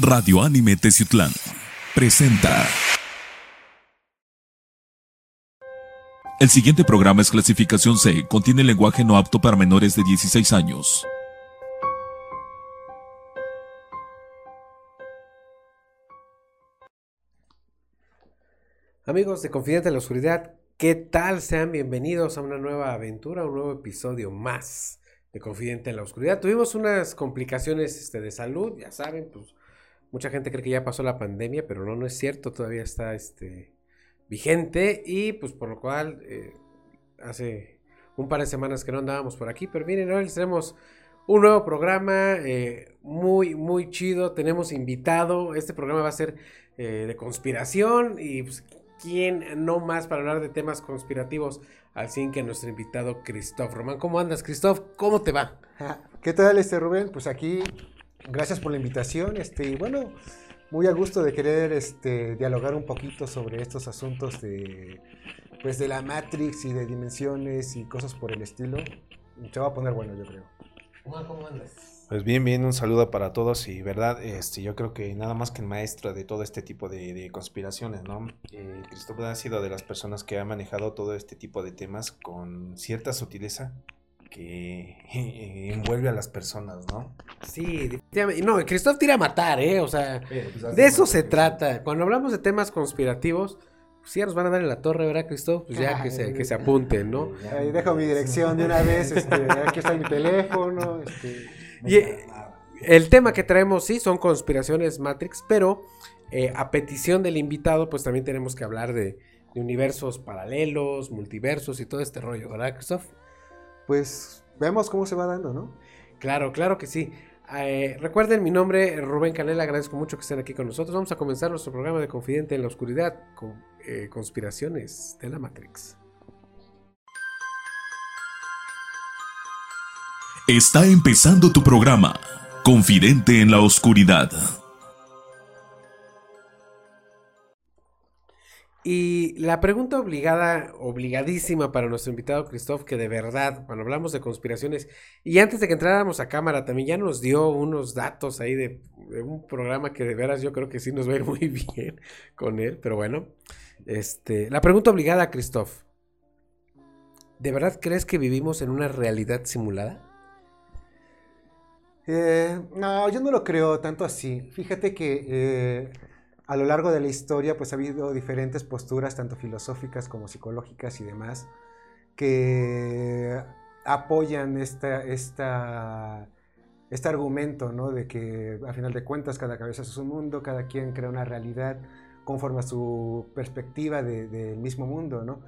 Radio Anime Teciutlán presenta. El siguiente programa es clasificación C, contiene lenguaje no apto para menores de 16 años. Amigos de Confidente en la Oscuridad, ¿qué tal? Sean bienvenidos a una nueva aventura, un nuevo episodio más de Confidente en la Oscuridad. Tuvimos unas complicaciones este, de salud, ya saben, pues mucha gente cree que ya pasó la pandemia, pero no, no es cierto, todavía está este, vigente y pues por lo cual eh, hace un par de semanas que no andábamos por aquí, pero miren, hoy les tenemos un nuevo programa eh, muy, muy chido, tenemos invitado, este programa va a ser eh, de conspiración y pues quién no más para hablar de temas conspirativos fin que nuestro invitado Christoph Román. ¿Cómo andas, Christoph? ¿Cómo te va? ¿Qué tal, este Rubén? Pues aquí, gracias por la invitación. Este, y bueno, muy a gusto de querer este, dialogar un poquito sobre estos asuntos de, pues, de la Matrix y de dimensiones y cosas por el estilo. Se va a poner bueno, yo creo. ¿Cómo andas? Pues bien, bien, un saludo para todos y verdad, este, yo creo que nada más que el maestro de todo este tipo de, de conspiraciones, ¿no? Eh, Cristóbal ha sido de las personas que ha manejado todo este tipo de temas con cierta sutileza que eh, envuelve a las personas, ¿no? Sí, definitivamente. No, Christoph tira a matar, ¿eh? O sea, pues, de eso se trata. Cuando hablamos de temas conspirativos, pues ya nos van a dar en la torre, ¿verdad, Christoph? Pues ya que se, que se apunten, ¿no? Ahí dejo mi dirección de una vez, este, aquí está mi teléfono. Este, Y eh, el tema que traemos, sí, son conspiraciones Matrix, pero eh, a petición del invitado, pues también tenemos que hablar de, de universos paralelos, multiversos y todo este rollo, ¿verdad, Christoph? Pues veamos cómo se va dando, ¿no? Claro, claro que sí. Eh, recuerden, mi nombre es Rubén Canela, agradezco mucho que estén aquí con nosotros. Vamos a comenzar nuestro programa de Confidente en la Oscuridad con eh, conspiraciones de la Matrix. Está empezando tu programa, Confidente en la Oscuridad. Y la pregunta obligada, obligadísima para nuestro invitado Christoph, que de verdad, cuando hablamos de conspiraciones, y antes de que entráramos a cámara, también ya nos dio unos datos ahí de, un programa que de veras yo creo que sí nos va a ir muy bien con él, pero bueno. Este, la pregunta obligada, Christoph. ¿De verdad crees que vivimos en una realidad simulada? Eh, no, yo no lo creo tanto así. Fíjate que eh, a lo largo de la historia pues ha habido diferentes posturas, tanto filosóficas como psicológicas y demás, que apoyan esta, esta, este argumento, ¿no? De que a final de cuentas cada cabeza es un mundo, cada quien crea una realidad conforme a su perspectiva de- del mismo mundo, ¿no?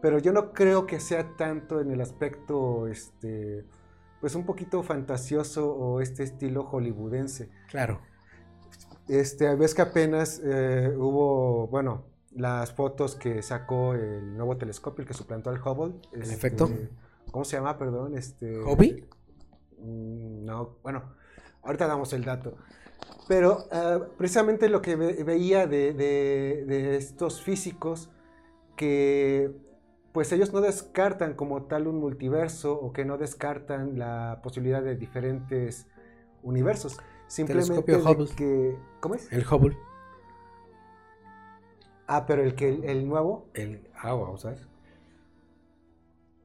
Pero yo no creo que sea tanto en el aspecto, este, pues un poquito fantasioso o este estilo hollywoodense. Claro. Este, ves que apenas eh, hubo, bueno, las fotos que sacó el nuevo telescopio, el que suplantó al Hubble. este, efecto. ¿Cómo se llama, perdón? Este, ¿Hobby? Mm, No, bueno, ahorita damos el dato. Pero ah, precisamente lo que ve- veía de, de- de estos físicos, que pues ellos no descartan como tal un multiverso o que no descartan la posibilidad de diferentes universos. Simplemente de Hubble. que... ¿Cómo es? El Hubble. Ah, pero el que el, nuevo, El agua, vamos a ver.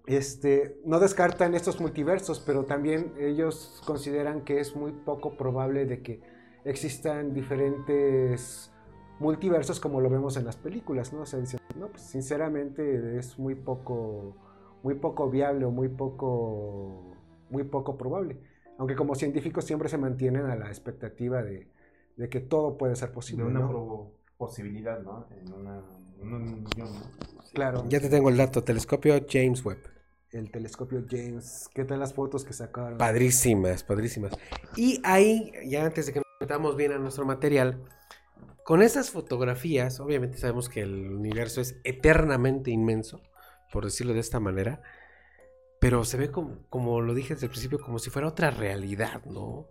este, no descartan estos multiversos, pero también ellos consideran que es muy poco probable de que existan diferentes multiversos como lo vemos en las películas, ¿no? O sea, dicen, no, pues sinceramente es muy poco, muy poco viable o muy poco, muy poco probable. Aunque como científicos siempre se mantienen a la expectativa de, de que todo puede ser De posible, una ¿no? pro- posibilidad, ¿no? En, una, en un millón, ¿no? Claro. Ya te tengo el dato. Telescopio James Webb. El telescopio James, ¿qué tal las fotos que sacaron? Padrísimas, padrísimas. Y ahí, ya antes de que nos metamos bien a nuestro material, con esas fotografías, obviamente sabemos que el universo es eternamente inmenso, por decirlo de esta manera, pero se ve como, como lo dije desde el principio, como si fuera otra realidad, ¿no?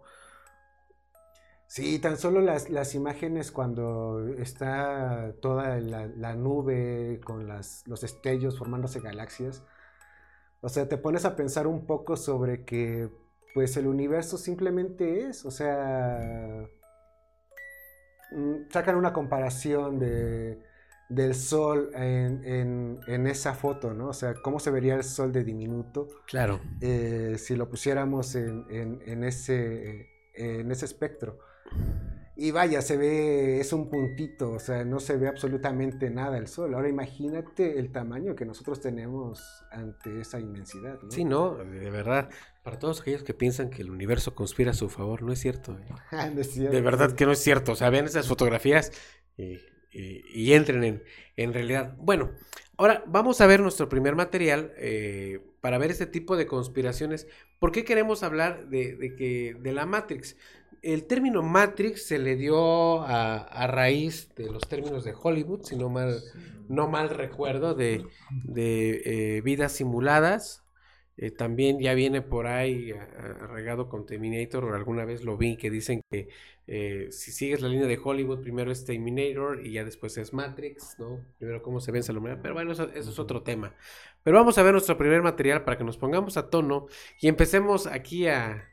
Sí, tan solo las, las imágenes cuando está toda la, la nube con las, los destellos formándose galaxias. O sea, te pones a pensar un poco sobre que pues el universo simplemente es, o sea, mm, sacan una comparación de, del sol en, esa foto, ¿no? O sea, cómo se vería el sol de diminuto. Claro. Eh, si lo pusiéramos en, ese, en ese espectro. Y vaya, se ve, es un puntito, o sea, no se ve absolutamente nada el sol. Ahora imagínate el tamaño que nosotros tenemos ante esa inmensidad. ¿no? Sí, no, de verdad. Para todos aquellos que piensan que el universo conspira a su favor, no es cierto. ¿eh? De verdad que no es cierto. O sea, vean esas fotografías y, entren en, en, realidad. Bueno, ahora vamos a ver nuestro primer material eh, para ver este tipo de conspiraciones. ¿Por qué queremos hablar de, de, que, de la Matrix? el término Matrix se le dio a, raíz de los términos de Hollywood, si no mal, no mal recuerdo, de, de eh, vidas simuladas. Eh, también ya viene por ahí regado con Terminator, o alguna vez lo vi, que dicen que eh, si sigues la línea de Hollywood, primero es Terminator y ya después es Matrix, ¿no? Primero cómo se vence la humanidad, pero bueno, eso, eso, es otro tema. Pero vamos a ver nuestro primer material para que nos pongamos a tono y empecemos aquí a,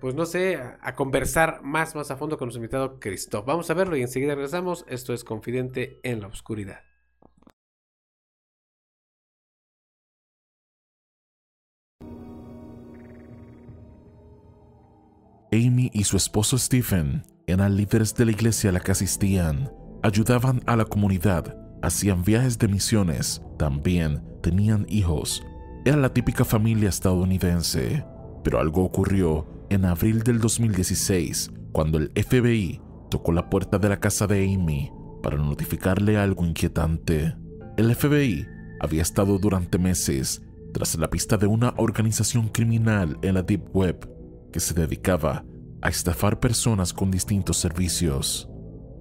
pues no sé, a, conversar más, más a fondo con nuestro invitado Christoph. Vamos a verlo y enseguida regresamos. Esto es Confidente en la Oscuridad. Y su esposo Stephen eran líderes de la iglesia a la que asistían, ayudaban a la comunidad, hacían viajes de misiones, también tenían hijos. Era la típica familia estadounidense, pero algo ocurrió en abril del 2016 cuando el FBI tocó la puerta de la casa de Amy para notificarle algo inquietante. El FBI había estado durante meses tras la pista de una organización criminal en la Deep Web que se dedicaba a estafar personas con distintos servicios.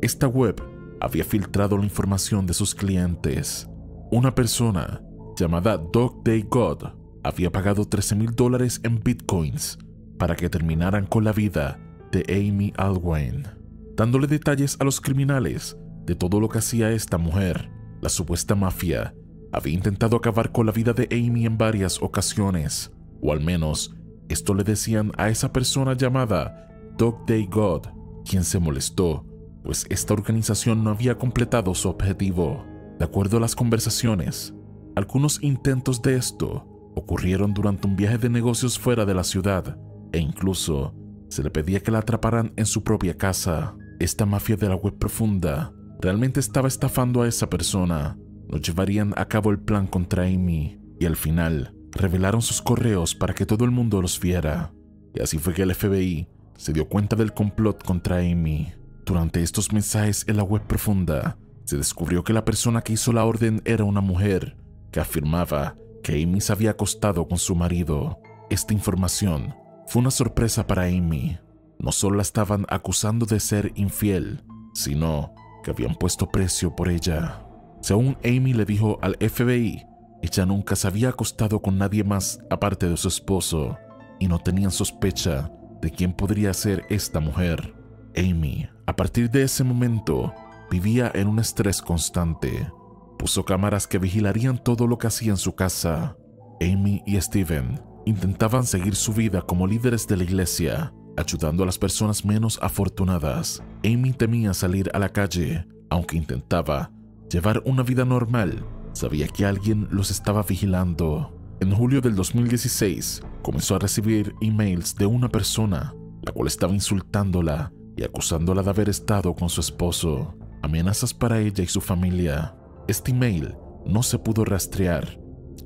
Esta web había filtrado la información de sus clientes. Una persona llamada Dog Day God había pagado 13 mil dólares en bitcoins para que terminaran con la vida de Amy Alwyn, dándole detalles a los criminales de todo lo que hacía esta mujer. La supuesta mafia había intentado acabar con la vida de Amy en varias ocasiones, o al menos esto le decían a esa persona llamada Dog Day God, quien se molestó, pues esta organización no había completado su objetivo. De acuerdo a las conversaciones, algunos intentos de esto ocurrieron durante un viaje de negocios fuera de la ciudad, e incluso se le pedía que la atraparan en su propia casa. Esta mafia de la web profunda realmente estaba estafando a esa persona. No llevarían a cabo el plan contra Amy y al final revelaron sus correos para que todo el mundo los viera. Y así fue que el FBI se dio cuenta del complot contra Amy. Durante estos mensajes en la web profunda, se descubrió que la persona que hizo la orden era una mujer que afirmaba que Amy se había acostado con su marido. Esta información fue una sorpresa para Amy. No solo la estaban acusando de ser infiel, sino que habían puesto precio por ella. Según Amy le dijo al FBI, ella nunca se había acostado con nadie más aparte de su esposo y no tenían sospecha de quién podría ser esta mujer. Amy, a partir de ese momento, vivía en un estrés constante. Puso cámaras que vigilarían todo lo que hacía en su casa. Amy y Steven intentaban seguir su vida como líderes de la iglesia, ayudando a las personas menos afortunadas. Amy temía salir a la calle, aunque intentaba llevar una vida normal, sabía que alguien los estaba vigilando. En julio del 2016, comenzó a recibir emails de una persona, la cual estaba insultándola y acusándola de haber estado con su esposo. Amenazas para ella y su familia. Este email no se pudo rastrear.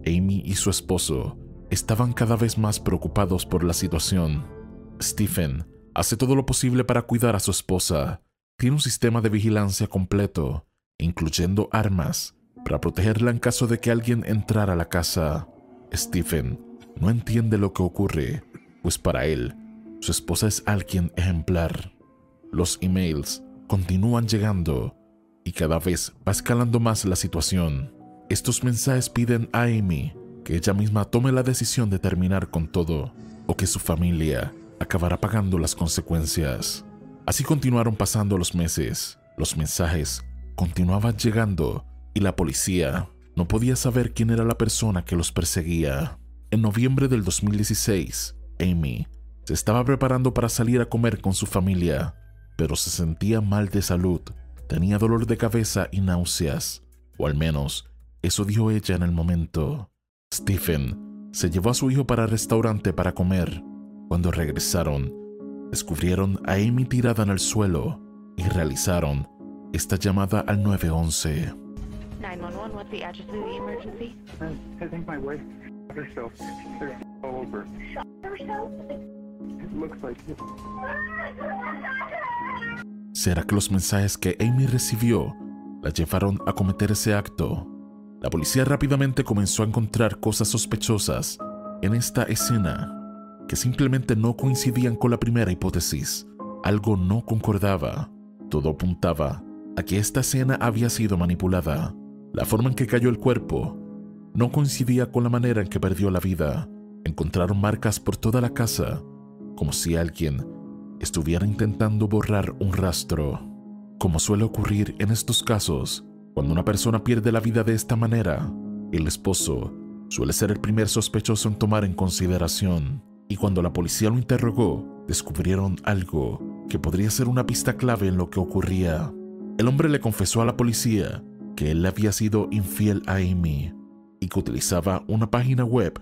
Amy y su esposo estaban cada vez más preocupados por la situación. Stephen hace todo lo posible para cuidar a su esposa. Tiene un sistema de vigilancia completo, incluyendo armas, para protegerla en caso de que alguien entrara a la casa. Stephen no entiende lo que ocurre, pues para él, su esposa es alguien ejemplar. Los emails continúan llegando y cada vez va escalando más la situación. Estos mensajes piden a Amy que ella misma tome la decisión de terminar con todo o que su familia acabará pagando las consecuencias. Así continuaron pasando los meses, los mensajes continuaban llegando y la policía no podía saber quién era la persona que los perseguía. En noviembre del 2016, Amy se estaba preparando para salir a comer con su familia, pero se sentía mal de salud, tenía dolor de cabeza y náuseas, o al menos eso dijo ella en el momento. Stephen se llevó a su hijo para el restaurante para comer. Cuando regresaron, descubrieron a Amy tirada en el suelo y realizaron esta llamada al 911. 911, what's the address of the emergency? I think my wife shot herself. They're all over. It looks like it. ¿Será que los mensajes que Amy recibió la llevaron a cometer ese acto? La policía rápidamente comenzó a encontrar cosas sospechosas en esta escena que simplemente no coincidían con la primera hipótesis. Algo no concordaba. Todo apuntaba a que esta escena había sido manipulada. La forma en que cayó el cuerpo no coincidía con la manera en que perdió la vida. Encontraron marcas por toda la casa, como si alguien estuviera intentando borrar un rastro. Como suele ocurrir en estos casos, cuando una persona pierde la vida de esta manera, el esposo suele ser el primer sospechoso en tomar en consideración. Y cuando la policía lo interrogó, descubrieron algo que podría ser una pista clave en lo que ocurría. El hombre le confesó a la policía que él había sido infiel a Amy y que utilizaba una página web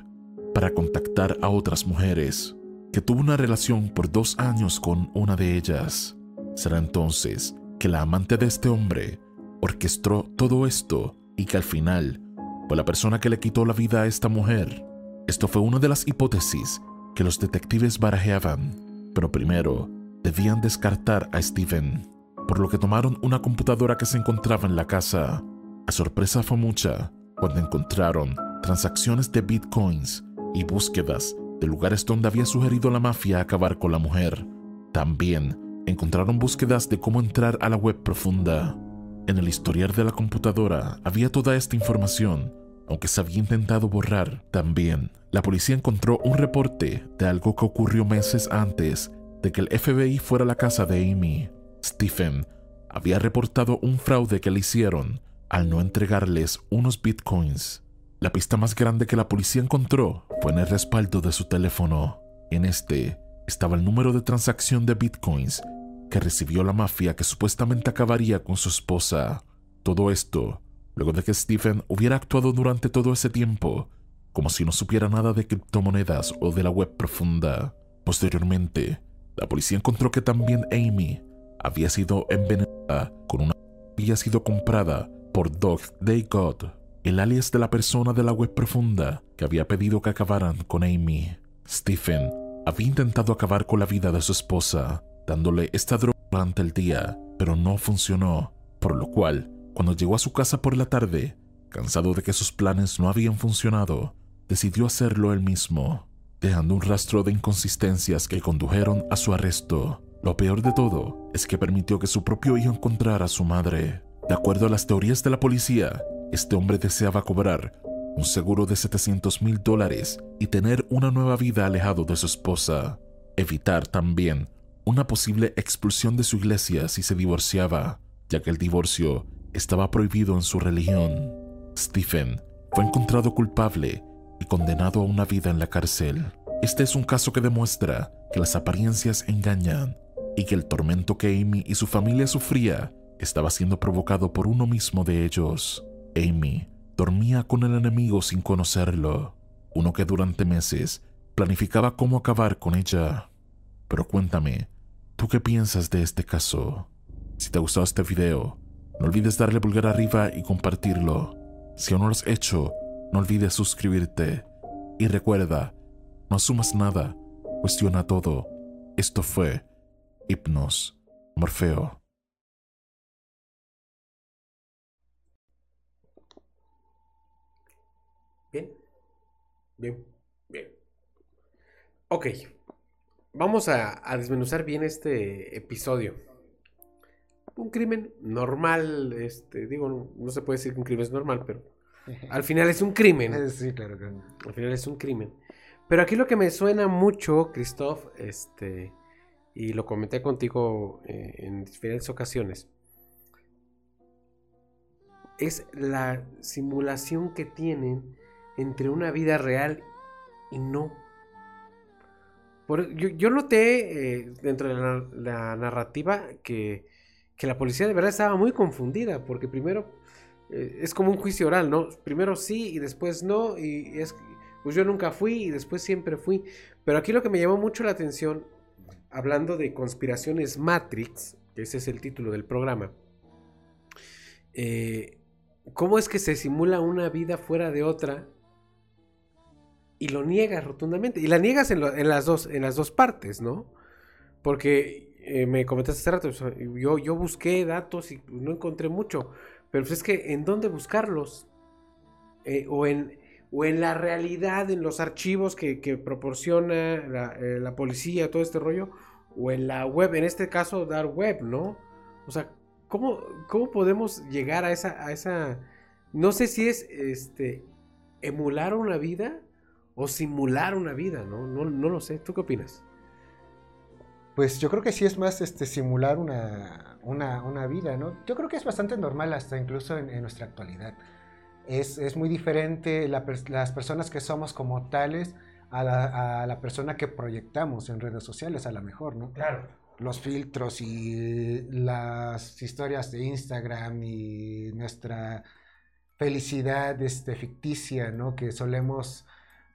para contactar a otras mujeres, que tuvo una relación por dos años con una de ellas. Será entonces que la amante de este hombre orquestó todo esto y que al final fue la persona que le quitó la vida a esta mujer. Esto fue una de las hipótesis que los detectives barajeaban, pero primero debían descartar a Steven, por lo que tomaron una computadora que se encontraba en la casa. La sorpresa fue mucha cuando encontraron transacciones de bitcoins y búsquedas de lugares donde había sugerido la mafia acabar con la mujer. También encontraron búsquedas de cómo entrar a la web profunda. En el historial de la computadora había toda esta información, aunque se había intentado borrar. También, la policía encontró un reporte de algo que ocurrió meses antes de que el FBI fuera a la casa de Amy. Stephen había reportado un fraude que le hicieron al no entregarles unos bitcoins. La pista más grande que la policía encontró fue en el respaldo de su teléfono. En este estaba el número de transacción de bitcoins que recibió la mafia que supuestamente acabaría con su esposa. Todo esto, luego de que Stephen hubiera actuado durante todo ese tiempo, como si no supiera nada de criptomonedas o de la web profunda. Posteriormente, la policía encontró que también Amy había sido envenenada con una había sido comprada por Dog Day el alias de la persona de la web profunda que había pedido que acabaran con Amy. Stephen había intentado acabar con la vida de su esposa, dándole esta droga durante el día, pero no funcionó, por lo cual, cuando llegó a su casa por la tarde, cansado de que sus planes no habían funcionado, decidió hacerlo él mismo, dejando un rastro de inconsistencias que condujeron a su arresto. Lo peor de todo es que permitió que su propio hijo encontrara a su madre. De acuerdo a las teorías de la policía, este hombre deseaba cobrar un seguro de 700 mil dólares y tener una nueva vida alejado de su esposa. Evitar también una posible expulsión de su iglesia si se divorciaba, ya que el divorcio estaba prohibido en su religión. Stephen fue encontrado culpable y condenado a una vida en la cárcel. Este es un caso que demuestra que las apariencias engañan y que el tormento que Amy y su familia sufría estaba siendo provocado por uno mismo de ellos. Amy dormía con el enemigo sin conocerlo, uno que durante meses planificaba cómo acabar con ella. Pero cuéntame, ¿tú qué piensas de este caso? Si te ha gustado este video, no olvides darle pulgar arriba y compartirlo. Si aún no lo has hecho, no olvides suscribirte. Y recuerda, no asumas nada, cuestiona todo. Esto fue Hipnos Morfeo. Bien. Bien. Bien. Ok. Vamos a, a desmenuzar bien este episodio. Un crimen normal, este, digo, no, no se puede decir que un crimen es normal, pero al final es un crimen. Eh, Sí, claro, claro. Al final es un crimen. Pero aquí lo que me suena mucho, Christoph, este, y lo comenté contigo eh, en diferentes ocasiones, es la simulación que tienen entre una vida real y no. Por- yo, yo noté eh, dentro de la, narrativa que, que la policía de verdad estaba muy confundida, porque primero eh, es como un juicio oral, ¿no? Primero sí y después no, y es, pues yo nunca fui y después siempre fui. Pero aquí lo que me llamó mucho la atención, hablando de conspiraciones Matrix, que ese es el título del programa, eh, ¿cómo es que se simula una vida fuera de otra? y lo niegas rotundamente. Y la niegas en, las, dos, en las dos partes, ¿no? Porque eh, me comentaste hace rato, yo, yo busqué datos y no encontré mucho. Pero pues es que, ¿en dónde buscarlos? Eh, o, en, o en la realidad, en los archivos que, que proporciona la, eh, la policía, todo este rollo. O en la web, en este caso, dar web, ¿no? O sea, ¿cómo, cómo podemos llegar a esa, a esa... No sé si es este emular una vida o simular una vida, ¿no? No, no lo sé. ¿Tú qué opinas? Pues yo creo que sí es más este, simular una, una, una vida, ¿no? Yo creo que es bastante normal hasta incluso en nuestra actualidad. Es, es muy diferente la las personas que somos como tales a la, a la persona que proyectamos en redes sociales, a lo mejor, ¿no? Claro. Los filtros y las historias de Instagram y nuestra felicidad este, ficticia, ¿no? Que solemos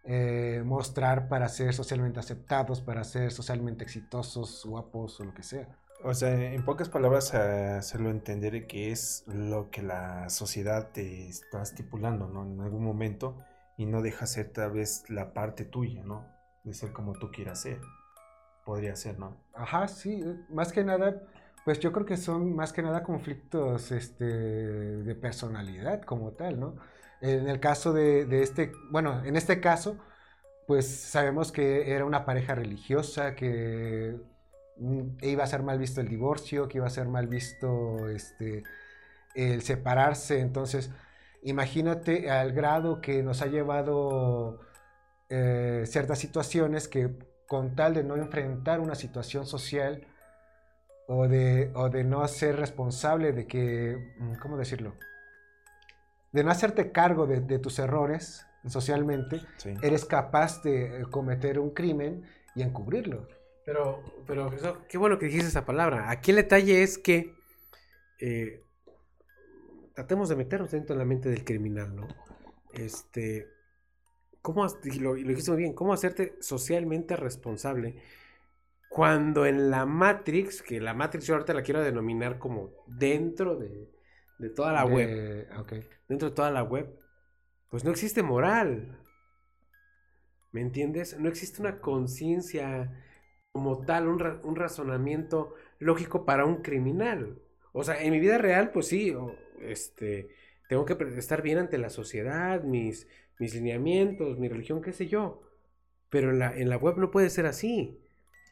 eh, mostrar para ser socialmente aceptados, para ser socialmente exitosos, guapos o lo que sea. O sea, en pocas palabras, hacerlo entender que es lo que la sociedad te está estipulando, ¿no? En algún momento y no deja ser tal vez la parte tuya, ¿no? De ser como tú quieras ser. Podría ser, ¿no? Ajá, sí, eh, más que nada, pues yo creo que son más que nada conflictos este, de personalidad como tal, ¿no? En el caso de, de este, bueno, en este caso, pues sabemos que era una pareja religiosa, que iba a ser mal visto el divorcio, que iba a ser mal visto este, el separarse, entonces imagínate al grado que nos ha llevado eh, ciertas situaciones que con tal de no enfrentar una situación social o de, o de no ser responsable de que, mm, ¿cómo decirlo? De no hacerte cargo de, de tus errores socialmente, Sí. eres capaz de eh, cometer un crimen y encubrirlo. Pero, pero Jesús, qué bueno que dijiste esa palabra. Aquí el detalle es que eh, tratemos de meternos dentro de la mente del criminal, ¿no? Este, ¿cómo, y lo, y lo dijiste muy bien, cómo hacerte socialmente responsable cuando en la Matrix, que la Matrix yo ahorita la quiero denominar como dentro de, de toda la web, dentro de toda la web, pues no existe moral. ¿Me entiendes? No existe una conciencia como tal, un, un razonamiento lógico para un criminal. O sea, en mi vida real, pues sí, este, tengo que estar bien ante la sociedad, mis, mis lineamientos, mi religión, qué sé yo. Pero en la, en la web no puede ser así.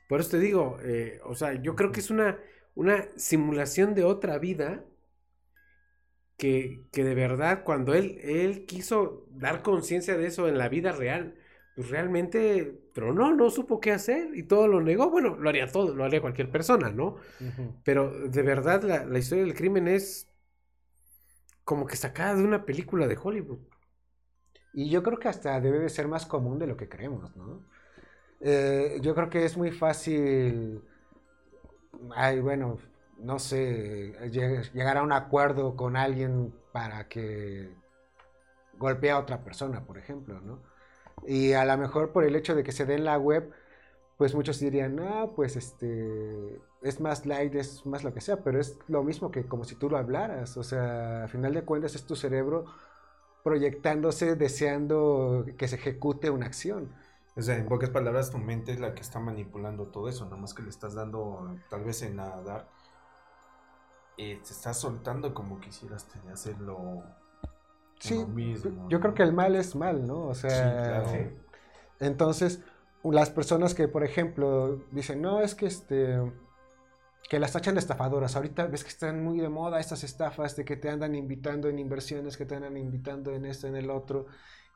Por eso te digo, eh, o sea, yo creo que es una, una simulación de otra vida que, que de verdad cuando él, él quiso dar conciencia de eso en la vida real, pues realmente, pero no, no supo qué hacer y todo lo negó. Bueno, lo haría todo, lo haría cualquier persona, ¿no? Pero de verdad la, la historia del crimen es como que sacada de una película de Hollywood. Y yo creo que hasta debe de ser más común de lo que creemos, ¿no? Eh, yo creo que es muy fácil, ay, bueno, no sé, lleg- llegar a un acuerdo con alguien para que golpee a otra persona, por ejemplo, ¿no? Y a lo mejor por el hecho de que se dé en la web, pues muchos dirían, no, pues este, es más light, es más lo que sea, pero es lo mismo que como si tú lo hablaras, o sea, a final de cuentas es tu cerebro proyectándose, deseando que se ejecute una acción. O sea, en pocas palabras, tu mente es la que está manipulando todo eso, nada más que le estás dando, tal vez en nadar, eh, te estás soltando como quisieras hacerlo Sí, uno mismo. yo creo que el mal es mal, ¿no? O sea, claro. entonces las personas que, por ejemplo, dicen, no, es que este, que las tachan de estafadoras. Ahorita ves que están muy de moda estas estafas de que te andan invitando en inversiones, que te andan invitando en esto, en el otro,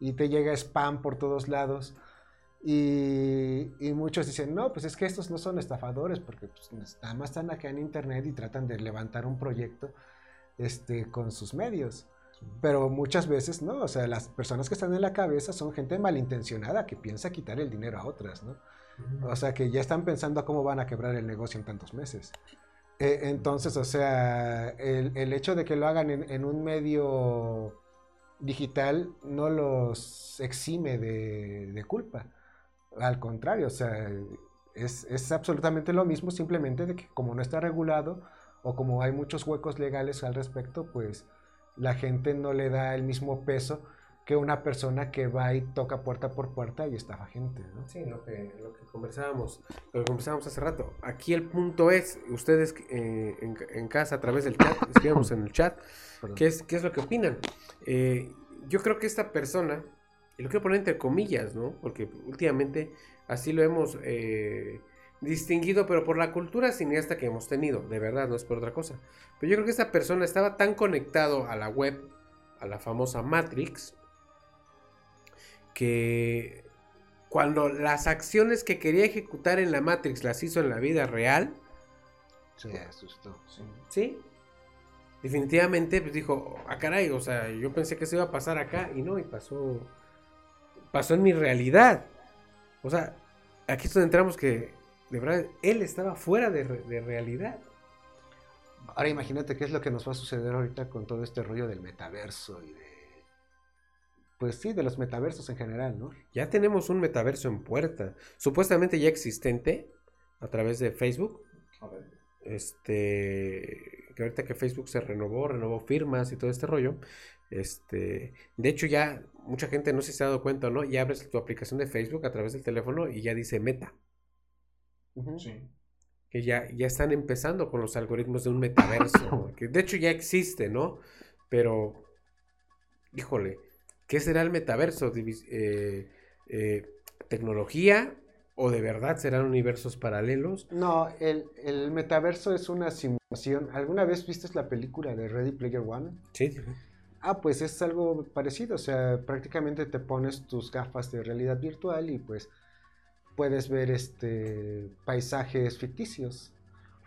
y te llega spam por todos lados. Y, y muchos dicen, no, pues es que estos no son estafadores, porque pues, nada más están acá en internet y tratan de levantar un proyecto este, con sus medios. Pero muchas veces no, o sea, las personas que están en la cabeza son gente malintencionada que piensa quitar el dinero a otras, ¿no? O sea, que ya están pensando cómo van a quebrar el negocio en tantos meses. Eh, entonces, o sea, el, el hecho de que lo hagan en, en un medio digital no los exime de, de culpa. Al contrario, o sea, es, es absolutamente lo mismo, simplemente de que como no está regulado o como hay muchos huecos legales al respecto, pues la gente no le da el mismo peso que una persona que va y toca puerta por puerta y estafa gente, ¿no? Sí, lo que, lo que conversábamos, lo que conversábamos hace rato. Aquí el punto es, ustedes eh, en, en casa a través del chat, escribamos en el chat. ¿qué es, qué es lo que opinan? Eh, yo creo que esta persona, y lo quiero poner entre comillas, ¿no? Porque últimamente así lo hemos eh, distinguido, pero por la cultura cineasta que hemos tenido, de verdad, no es por otra cosa. Pero yo creo que esta persona estaba tan conectado a la web, a la famosa Matrix, que cuando las acciones que quería ejecutar en la Matrix las hizo en la vida real, Se asustó. ¿sí? Definitivamente pues dijo, ah caray, o sea, yo pensé que se iba a pasar acá y no, y pasó, pasó en mi realidad. O sea, aquí es donde entramos que, de verdad, él estaba fuera de, re- de realidad. Ahora imagínate qué es lo que nos va a suceder ahorita con todo este rollo del metaverso y de... Pues sí, de los metaversos en general, ¿no? Ya tenemos un metaverso en puerta, supuestamente ya existente a través de Facebook. Este, que ahorita que Facebook se renovó, renovó firmas y todo este rollo. Este, de hecho ya mucha gente no sé si se ha dado cuenta o no, ya abres tu aplicación de Facebook a través del teléfono y ya dice Meta, Sí. que ya, ya están empezando con los algoritmos de un metaverso, que de hecho ya existe, ¿no? Pero, híjole, ¿qué será el metaverso? Eh, eh, ¿Tecnología o de verdad serán universos paralelos? No, el, el metaverso es una simulación. ¿Alguna vez viste la película de Ready Player One? Sí, Ah, pues es algo parecido, o sea, prácticamente te pones tus gafas de realidad virtual y pues puedes ver este paisajes ficticios.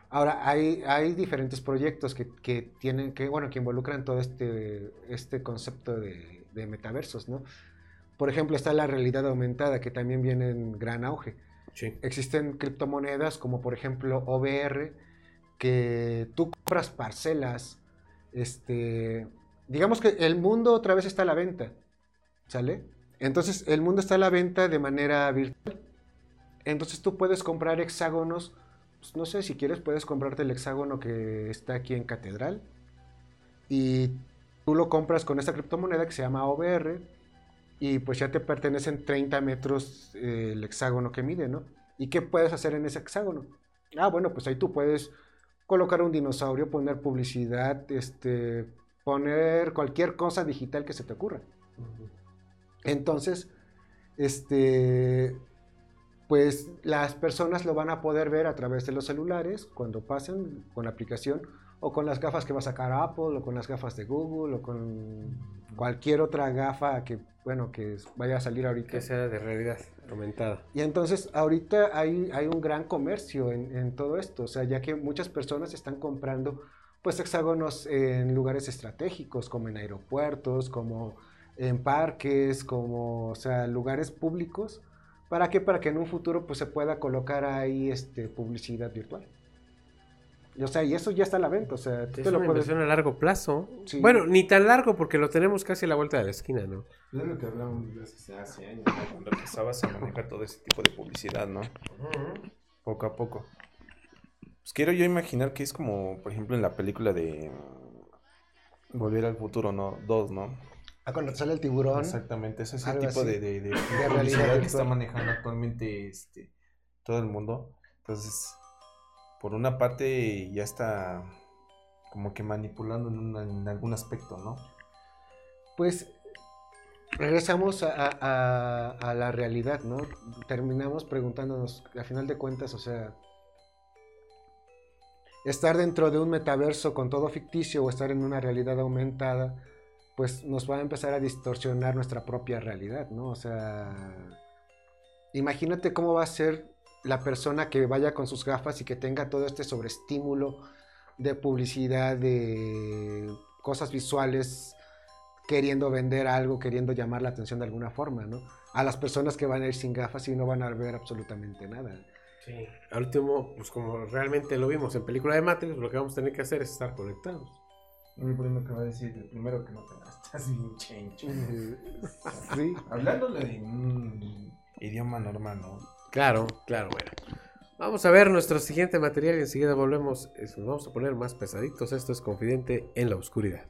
Ahora, hay, hay diferentes proyectos que, que tienen, que, bueno, que involucran todo este, este concepto de, de metaversos, ¿no? Por ejemplo, está la realidad aumentada, que también viene en gran auge. sí. Existen criptomonedas como por ejemplo OBR, que tú compras parcelas, este, digamos que el mundo otra vez está a la venta, ¿sale? Entonces el mundo está a la venta de manera virtual. Entonces tú puedes comprar hexágonos, pues, no sé, si quieres puedes comprarte el hexágono que está aquí en Catedral y tú lo compras con esta criptomoneda que se llama OBR y pues ya te pertenecen 30 metros eh, el hexágono que mide, ¿no? ¿Y qué puedes hacer en ese hexágono? Ah, bueno, pues ahí tú puedes colocar un dinosaurio, poner publicidad, este, poner cualquier cosa digital que se te ocurra. Entonces, este, pues las personas lo van a poder ver a través de los celulares cuando pasen con la aplicación o con las gafas que va a sacar Apple o con las gafas de Google o con cualquier otra gafa que, bueno, que vaya a salir ahorita. Que sea de realidad aumentada. Y entonces ahorita hay, hay un gran comercio en, en todo esto, o sea, ya que muchas personas están comprando pues hexágonos en lugares estratégicos, como en aeropuertos, como en parques, como, o sea, lugares públicos. ¿Para qué? Para que en un futuro pues se pueda colocar ahí este, publicidad virtual. Y, o sea, y eso ya está a la venta, o sea, tú Es te lo una puedes... inversión a largo plazo. Sí. Bueno, ni tan largo porque lo tenemos casi a la vuelta de la esquina, ¿no? Es lo que hablamos desde hace años, ¿no? Cuando empezabas a manejar todo ese tipo de publicidad, ¿no? Poco a poco. Pues quiero yo imaginar que es como, por ejemplo, en la película de mm, Volver al Futuro, ¿no? Dos, ¿no? Ah, cuando sale el tiburón. Exactamente, ese es el tipo de, de, de realidad que está manejando actualmente este, todo el mundo. Entonces, por una parte ya está como que manipulando en, una- en algún aspecto, ¿no? Pues regresamos a- a la realidad, ¿no? Terminamos preguntándonos, a final de cuentas, o sea, estar dentro de un metaverso con todo ficticio o estar en una realidad aumentada, pues nos va a empezar a distorsionar nuestra propia realidad, ¿no? O sea, imagínate cómo va a ser la persona que vaya con sus gafas y que tenga todo este sobreestímulo de publicidad, de cosas visuales queriendo vender algo, queriendo llamar la atención de alguna forma, ¿no? A las personas que van a ir sin gafas y no van a ver absolutamente nada. Sí. Al último, pues como realmente lo vimos en película de Matrix, lo que vamos a tener que hacer es estar conectados. El primero que va a decir, el primero que no te estás bien chencho. Sí. Hablándole de un idioma normal, ¿no? Claro, claro, bueno. Vamos a ver nuestro siguiente material y enseguida volvemos. Nos vamos a poner más pesaditos. Esto es Confidente en la Oscuridad.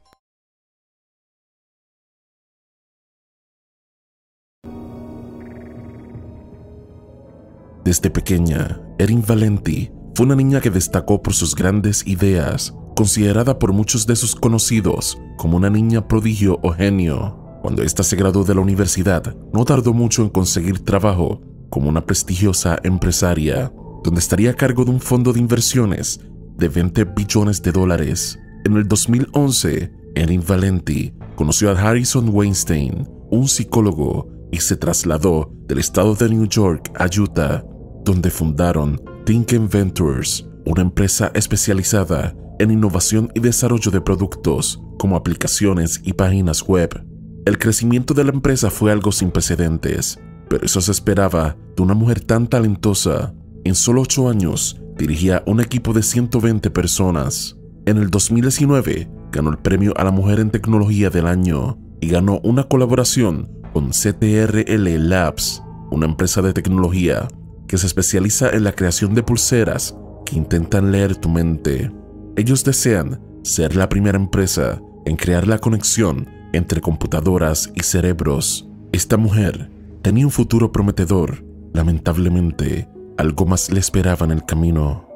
Desde pequeña, Erin Valenti fue una niña que destacó por sus grandes ideas, considerada por muchos de sus conocidos como una niña prodigio o genio. Cuando ésta se graduó de la universidad, no tardó mucho en conseguir trabajo como una prestigiosa empresaria, donde estaría a cargo de un fondo de inversiones de 20 billones de dólares. En el 2011, Erin Valenti conoció a Harrison Weinstein, un psicólogo, y se trasladó del estado de New York a Utah, donde fundaron Thinken Ventures, una empresa especializada en innovación y desarrollo de productos como aplicaciones y páginas web. El crecimiento de la empresa fue algo sin precedentes, pero eso se esperaba de una mujer tan talentosa. En solo ocho años dirigía un equipo de 120 personas. En el 2019 ganó el premio a la mujer en tecnología del año y ganó una colaboración con CTRL Labs, una empresa de tecnología que se especializa en la creación de pulseras que intentan leer tu mente. Ellos desean ser la primera empresa en crear la conexión entre computadoras y cerebros. Esta mujer tenía un futuro prometedor. Lamentablemente, algo más le esperaba en el camino.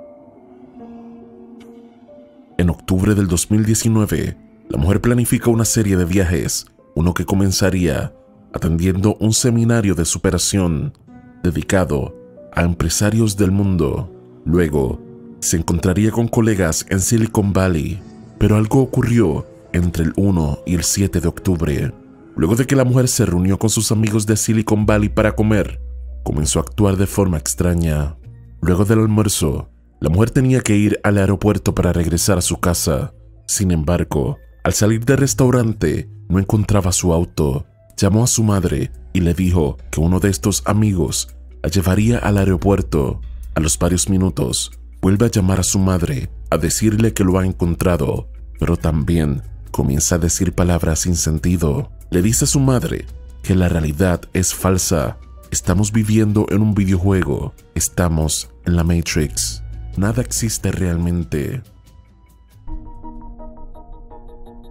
En octubre del 2019, la mujer planifica una serie de viajes, uno que comenzaría atendiendo un seminario de superación dedicado a empresarios del mundo. Luego, se encontraría con colegas en Silicon Valley, pero algo ocurrió entre el 1 y el 7 de octubre. Luego de que la mujer se reunió con sus amigos de Silicon Valley para comer, comenzó a actuar de forma extraña. Luego del almuerzo, la mujer tenía que ir al aeropuerto para regresar a su casa. Sin embargo, al salir del restaurante, no encontraba su auto. Llamó a su madre y le dijo que uno de estos amigos la llevaría al aeropuerto. A los varios minutos, vuelve a llamar a su madre a decirle que lo ha encontrado, pero también comienza a decir palabras sin sentido. Le dice a su madre que la realidad es falsa. Estamos viviendo en un videojuego. Estamos en la Matrix. Nada existe realmente.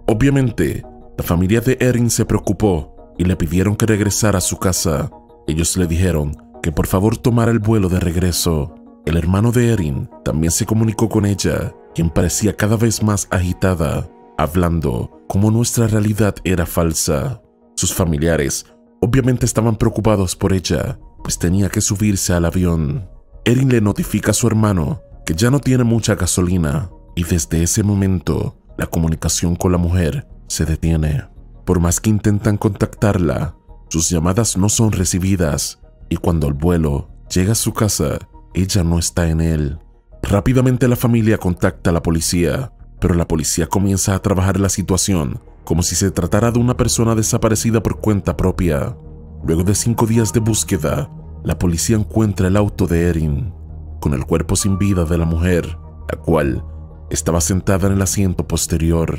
Obviamente, la familia de Erin se preocupó y le pidieron que regresara a su casa. Ellos le dijeron que por favor tomara el vuelo de regreso. El hermano de Erin también se comunicó con ella, quien parecía cada vez más agitada, hablando como nuestra realidad era falsa. Sus familiares obviamente estaban preocupados por ella, pues tenía que subirse al avión. Erin le notifica a su hermano que ya no tiene mucha gasolina y desde ese momento la comunicación con la mujer se detiene. Por más que intentan contactarla, sus llamadas no son recibidas y cuando el vuelo llega a su casa, ella no está en él. Rápidamente la familia contacta a la policía, pero la policía comienza a trabajar la situación como si se tratara de una persona desaparecida por cuenta propia. Luego de cinco días de búsqueda, la policía encuentra el auto de Erin, con el cuerpo sin vida de la mujer, la cual estaba sentada en el asiento posterior.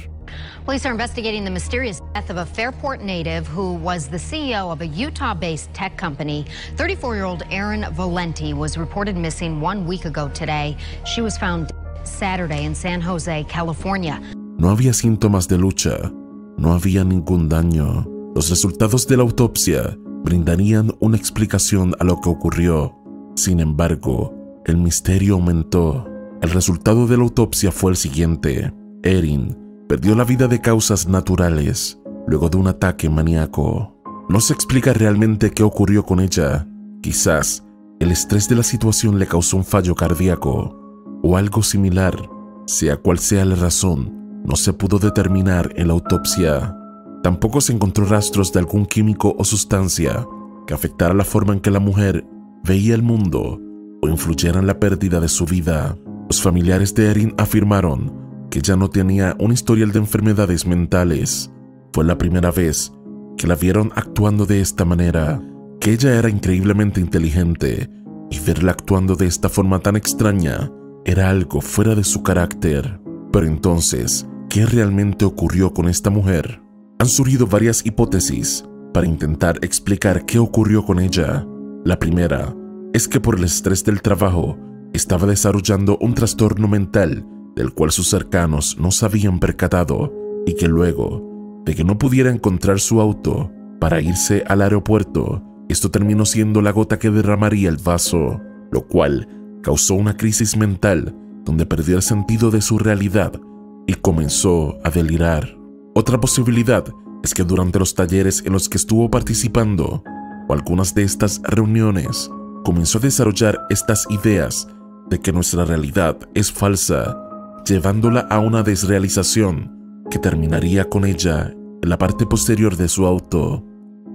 Police are investigating the mysterious death of a Fairport native who was the CEO of a Utah based tech company. 34 year old Erin Valenti was reported missing one week ago today. She was found Saturday in San Jose, California. No había síntomas de lucha, no había ningún daño. Los resultados de la autopsia brindarían una explicación a lo que ocurrió. Sin embargo, el misterio aumentó. El resultado de la autopsia fue el siguiente. Erin perdió la vida de causas naturales luego de un ataque maníaco. No se explica realmente qué ocurrió con ella. Quizás el estrés de la situación le causó un fallo cardíaco o algo similar. Sea cual sea la razón, no se pudo determinar en la autopsia. Tampoco se encontró rastros de algún químico o sustancia que afectara la forma en que la mujer veía el mundo o influyera en la pérdida de su vida. Los familiares de Erin afirmaron que ya no tenía un historial de enfermedades mentales. fue la primera vez que la vieron actuando de esta manera, que ella era increíblemente inteligente y verla actuando de esta forma tan extraña era algo fuera de su carácter. Pero entonces, ¿qué realmente ocurrió con esta mujer? Han surgido varias hipótesis para intentar explicar qué ocurrió con ella. La primera es que por el estrés del trabajo estaba desarrollando un trastorno mental del cual sus cercanos no se habían percatado y que luego de que no pudiera encontrar su auto para irse al aeropuerto, esto terminó siendo la gota que derramaría el vaso, lo cual causó una crisis mental donde perdió el sentido de su realidad y comenzó a delirar. Otra posibilidad es que durante los talleres en los que estuvo participando o algunas de estas reuniones, comenzó a desarrollar estas ideas de que nuestra realidad es falsa, llevándola a una desrealización que terminaría con ella en la parte posterior de su auto.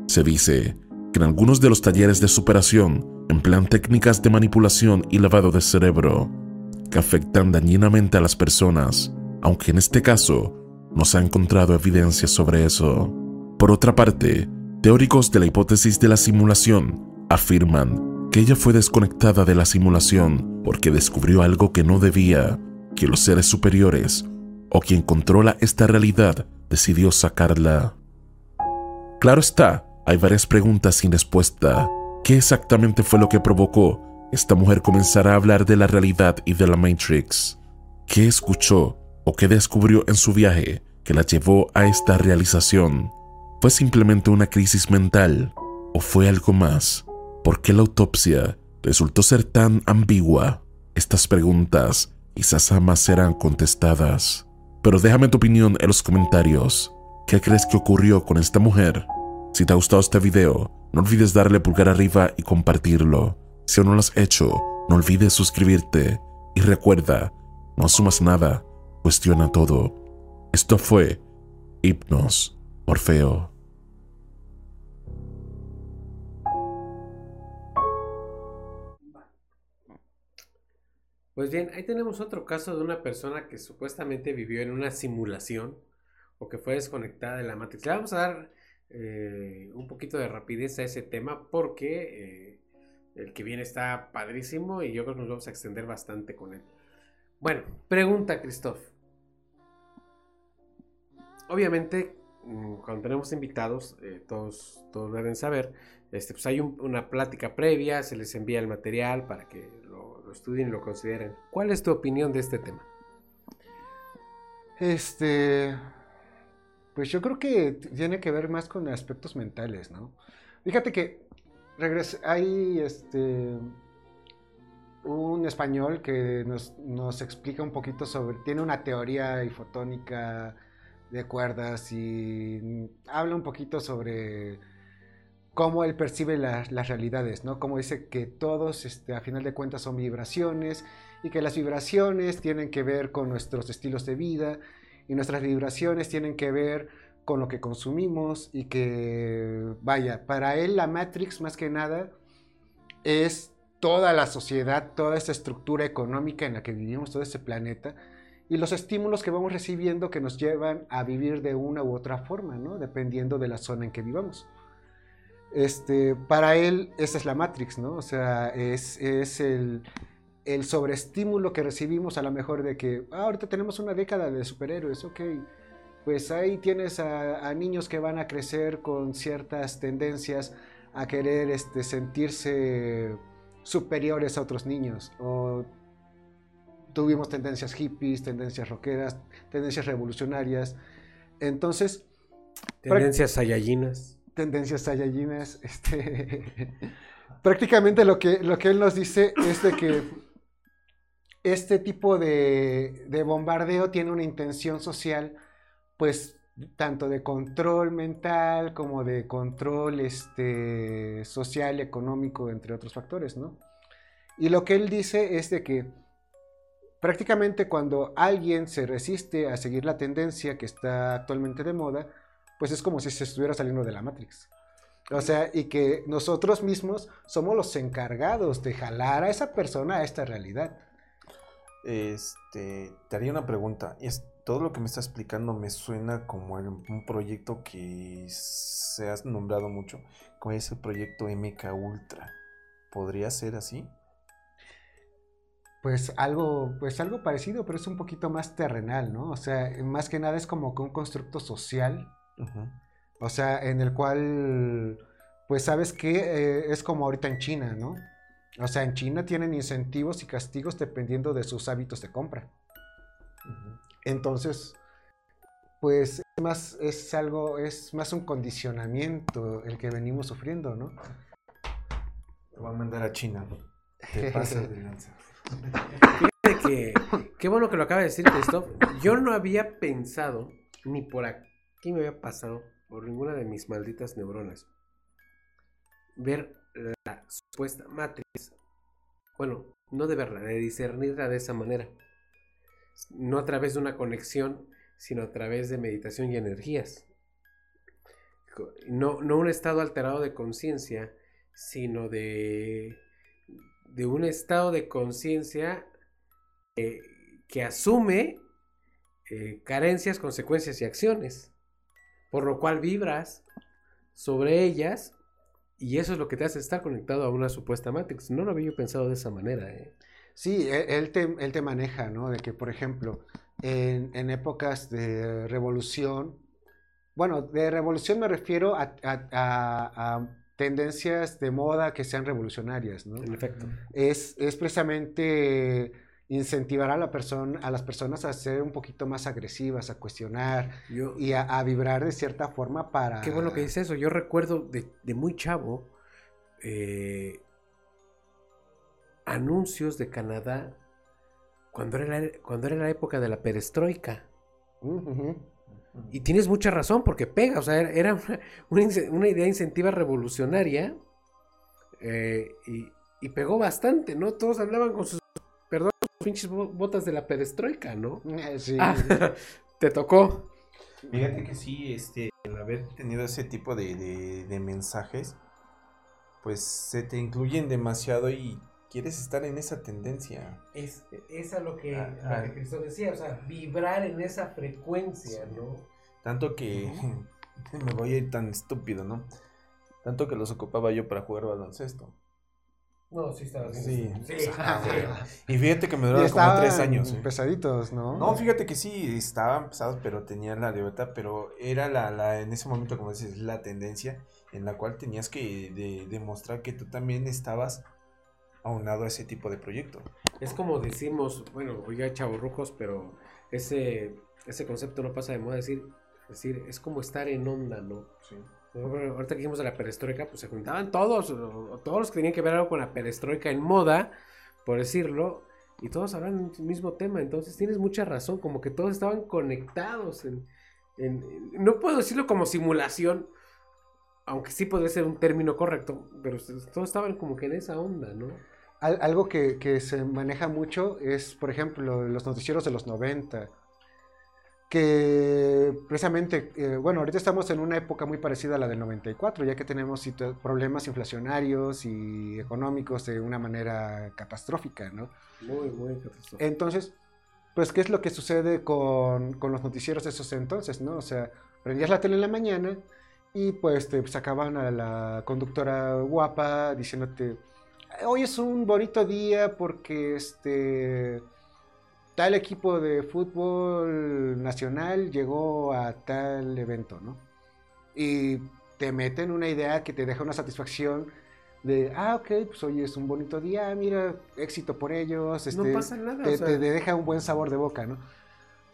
Se dice que en algunos de los talleres de superación emplean técnicas de manipulación y lavado de cerebro que afectan dañinamente a las personas, aunque en este caso no se ha encontrado evidencia sobre eso. Por otra parte, teóricos de la hipótesis de la simulación afirman que ella fue desconectada de la simulación porque descubrió algo que no debía, que los seres superiores o quien controla esta realidad decidió sacarla. Claro está, hay varias preguntas sin respuesta. ¿Qué exactamente fue lo que provocó esta mujer comenzar a hablar de la realidad y de la Matrix? ¿Qué escuchó o qué descubrió en su viaje que la llevó a esta realización? ¿Fue simplemente una crisis mental o fue algo más? ¿Por qué la autopsia resultó ser tan ambigua? Estas preguntas quizás jamás serán contestadas. Pero déjame tu opinión en los comentarios. ¿Qué crees que ocurrió con esta mujer? Si te ha gustado este video, no olvides darle pulgar arriba y compartirlo. Si aún no lo has hecho, no olvides suscribirte. Y recuerda, no asumas nada, cuestiona todo. Esto fue Hipnos Orfeo. Pues bien, ahí tenemos otro caso de una persona que supuestamente vivió en una simulación o que fue desconectada de la Matrix. Le vamos a dar eh, un poquito de rapidez a ese tema porque eh, el que viene está padrísimo y yo creo que nos vamos a extender bastante con él. Bueno, pregunta Christoph. Obviamente, mm, cuando tenemos invitados, eh, todos, todos deben saber, este, pues hay un- una plática previa, se les envía el material para que lo, estudien y lo consideren. ¿Cuál es tu opinión de este tema? Este, pues yo creo que tiene que ver más con aspectos mentales, ¿no? Fíjate que hay este un español que nos, nos explica un poquito sobre, tiene una teoría ifotónica de cuerdas y habla un poquito sobre cómo él percibe la- las realidades, ¿no? Como dice que todos, este, a final de cuentas, son vibraciones y que las vibraciones tienen que ver con nuestros estilos de vida y nuestras vibraciones tienen que ver con lo que consumimos y que, vaya, para él la Matrix más que nada es toda la sociedad, toda esa estructura económica en la que vivimos, todo este planeta y los estímulos que vamos recibiendo que nos llevan a vivir de una u otra forma, ¿no? Dependiendo de la zona en que vivamos. Este, para él, esa es la Matrix, ¿no? O sea, es, el, el sobreestímulo que recibimos a lo mejor de que "Ah, ahorita tenemos una década de superhéroes, ok, pues ahí tienes a, a niños que van a crecer con ciertas tendencias a querer este, sentirse superiores a otros niños, o tuvimos tendencias hippies, tendencias rockeras, tendencias revolucionarias, entonces Tendencias sayayinas. Tendencias saiyajines, este, prácticamente lo que, lo que él nos dice es de que este tipo de, de bombardeo tiene una intención social, pues tanto de control mental como de control este, social, económico, entre otros factores, ¿no? Y lo que él dice es de que prácticamente cuando alguien se resiste a seguir la tendencia que está actualmente de moda, pues es como si se estuviera saliendo de la Matrix. O sea, y que nosotros mismos somos los encargados de jalar a esa persona a esta realidad. Este, te haría una pregunta. Es, todo lo que me está explicando me suena como el- un proyecto que se has nombrado mucho, como es el proyecto MK Ultra. ¿Podría ser así? Pues algo, pues algo parecido, pero es un poquito más terrenal, ¿no? O sea, más que nada es como que un constructo social, O sea, en el cual, pues sabes que es como ahorita en China, ¿no? O sea, en China tienen incentivos y castigos dependiendo de sus hábitos de compra. Entonces, pues es más, es algo, es más un condicionamiento el que venimos sufriendo, ¿no? Te voy a mandar a China. Te pasas de lanza. Fíjate que, qué bueno que lo acaba de decir Christoph. Yo no había pensado, ni por aquí me había pasado, por ninguna de mis malditas neuronas, ver la supuesta matriz. Bueno, no de verla, de discernirla de esa manera. No a través de una conexión, sino a través de meditación y energías. No, no un estado alterado de conciencia, sino de, de un estado de conciencia eh, que asume eh, carencias, consecuencias y acciones, por lo cual vibras sobre ellas y eso es lo que te hace estar conectado a una supuesta Matrix. No lo había yo pensado de esa manera. ¿eh? Sí, él, él te, él te maneja, ¿no? De que, por ejemplo, en, en épocas de revolución, bueno, de revolución me refiero a, a- a- a tendencias de moda que sean revolucionarias, ¿no? En efecto. Es, es precisamente incentivar a, la persona, a las personas a ser un poquito más agresivas, a cuestionar Yo, y a, a vibrar de cierta forma para... Qué bueno que dice eso. Yo recuerdo de, de muy chavo eh, anuncios de Canadá cuando era, la, cuando era la época de la perestroika. Y tienes mucha razón porque pega, o sea, era- una, una una idea incentiva revolucionaria eh, y, y pegó bastante, ¿no? Todos hablaban con sus pinches bo- botas de la perestroika, ¿no? Eh, Sí. Ah, te tocó. Fíjate que sí, este, el haber tenido ese tipo de, de- de mensajes, pues se te incluyen demasiado y quieres estar en esa tendencia. Es, es a lo que, Ah, a lo ah. que Cristo decía, o sea, vibrar en esa frecuencia, ¿no? Tanto que me voy a ir tan estúpido, ¿no? Tanto que los ocupaba yo para jugar baloncesto. No, sí estaba Sí. Sí, sí. Y fíjate que me duraron como tres años. ¿eh? pesaditos, ¿no? No, fíjate que sí, estaban pesados, pero tenían la libertad, pero era la, la, en ese momento, como dices, la tendencia en la cual tenías que de- demostrar que tú también estabas aunado a ese tipo de proyecto. Es como decimos, bueno, oiga, chavorrucos, pero ese, ese concepto no pasa de moda. Decir, decir, es como estar en onda, ¿no? Ejemplo, Ahorita que dijimos de la perestroika, pues se juntaban todos, todos los que tenían que ver algo con la perestroika en moda, por decirlo, y todos hablan del mismo tema. Entonces tienes mucha razón, como que todos estaban conectados. En, no puedo decirlo como simulación, aunque sí podría ser un término correcto, pero todos estaban como que en esa onda, ¿no? Al- algo que, que se maneja mucho es, por ejemplo, los noticieros de los 90, que precisamente, eh, bueno, ahorita estamos en una época muy parecida a la del 94, ya que tenemos problemas inflacionarios y económicos de una manera catastrófica, ¿no? Muy, muy catastrófico. Entonces, pues, ¿qué es lo que sucede con, con los noticieros de esos entonces, no? O sea, prendías la tele en la mañana y pues te sacaban a la conductora guapa diciéndote, hoy es un bonito día porque este tal equipo de fútbol nacional llegó a tal evento, ¿no? Y te meten una idea que te deja una satisfacción de, ah, ok, pues hoy es un bonito día, mira, éxito por ellos, no este, pasa nada. te, o sea, te deja un buen sabor de boca, ¿no?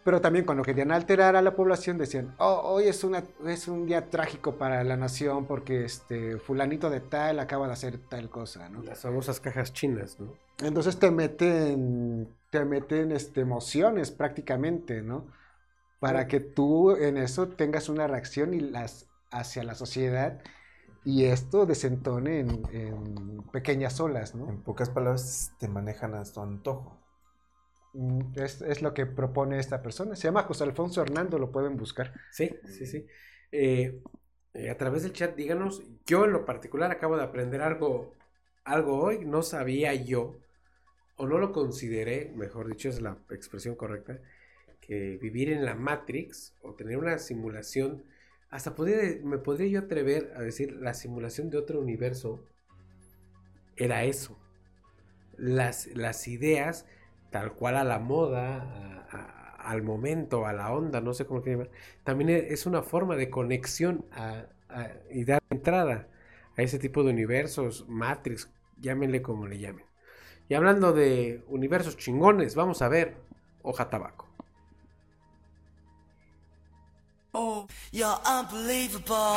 Pero también cuando querían alterar a la población decían, oh, hoy es, una, es un día trágico para la nación porque este fulanito de tal acaba de hacer tal cosa, ¿no? Las famosas cajas chinas, ¿no? Entonces te meten, te meten este, emociones prácticamente, ¿no? Para que tú en eso tengas una reacción y las hacia la sociedad y esto desentone en, en pequeñas olas, ¿no? En pocas palabras, te manejan a tu antojo. Mm, Es, es lo que propone esta persona. Se llama José Alfonso Hernando, lo pueden buscar. Sí, sí, sí. Eh, eh, a través del chat, díganos, yo en lo particular acabo de aprender algo, algo hoy, no sabía yo o no lo consideré, mejor dicho, es la expresión correcta, que vivir en la Matrix o tener una simulación, hasta podría, me podría yo atrever a decir la simulación de otro universo era eso. Las, las ideas, tal cual a la moda, al momento, a la onda, no sé cómo se llama, también e- es una forma de conexión y dar entrada a ese tipo de universos, Matrix, llámenle como le llamen. Y hablando de universos chingones, vamos a ver Hoja Tabaco. Oh, you're unbelievable.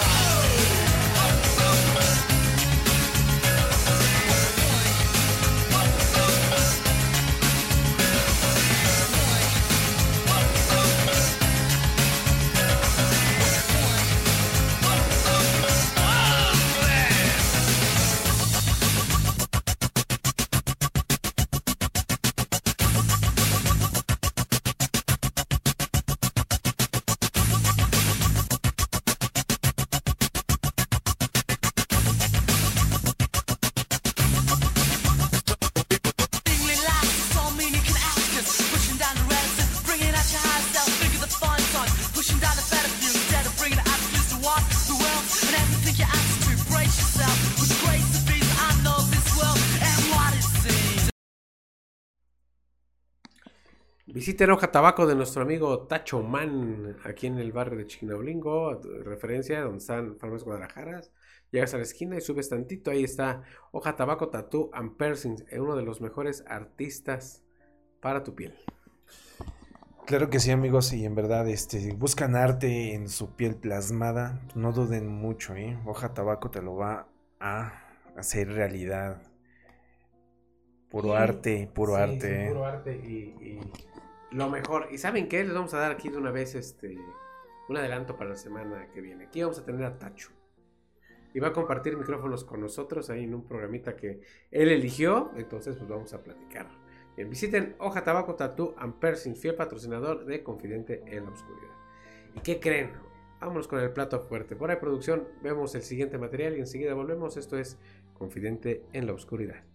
Visiten Hoja Tabaco de nuestro amigo Tacho Man, aquí en el barrio de Chiquinaulingo, referencia donde están Farmas Guadalajaras. Llegas a la esquina y subes tantito, ahí está Hoja Tabaco Tattoo and Piercings, eh, uno de los mejores artistas para tu piel. Claro que sí, amigos, y en verdad, este, buscan arte en su piel plasmada, no duden mucho, ¿eh? Hoja Tabaco te lo va a hacer realidad. Puro Sí, arte, puro sí, arte. sí, ¿eh? puro arte y, y lo mejor. ¿Y saben qué? Les vamos a dar aquí de una vez este un adelanto para la semana que viene. Aquí vamos a tener a Tacho. Y va a compartir micrófonos con nosotros ahí en un programita que él eligió. Entonces, pues vamos a platicar. Bien, visiten Hoja Tabaco Tattoo and Piercing, fiel patrocinador de Confidente en la Oscuridad. ¿Y qué creen? Vámonos con el plato fuerte. Por ahí, producción, vemos el siguiente material y enseguida volvemos. Esto es Confidente en la Oscuridad.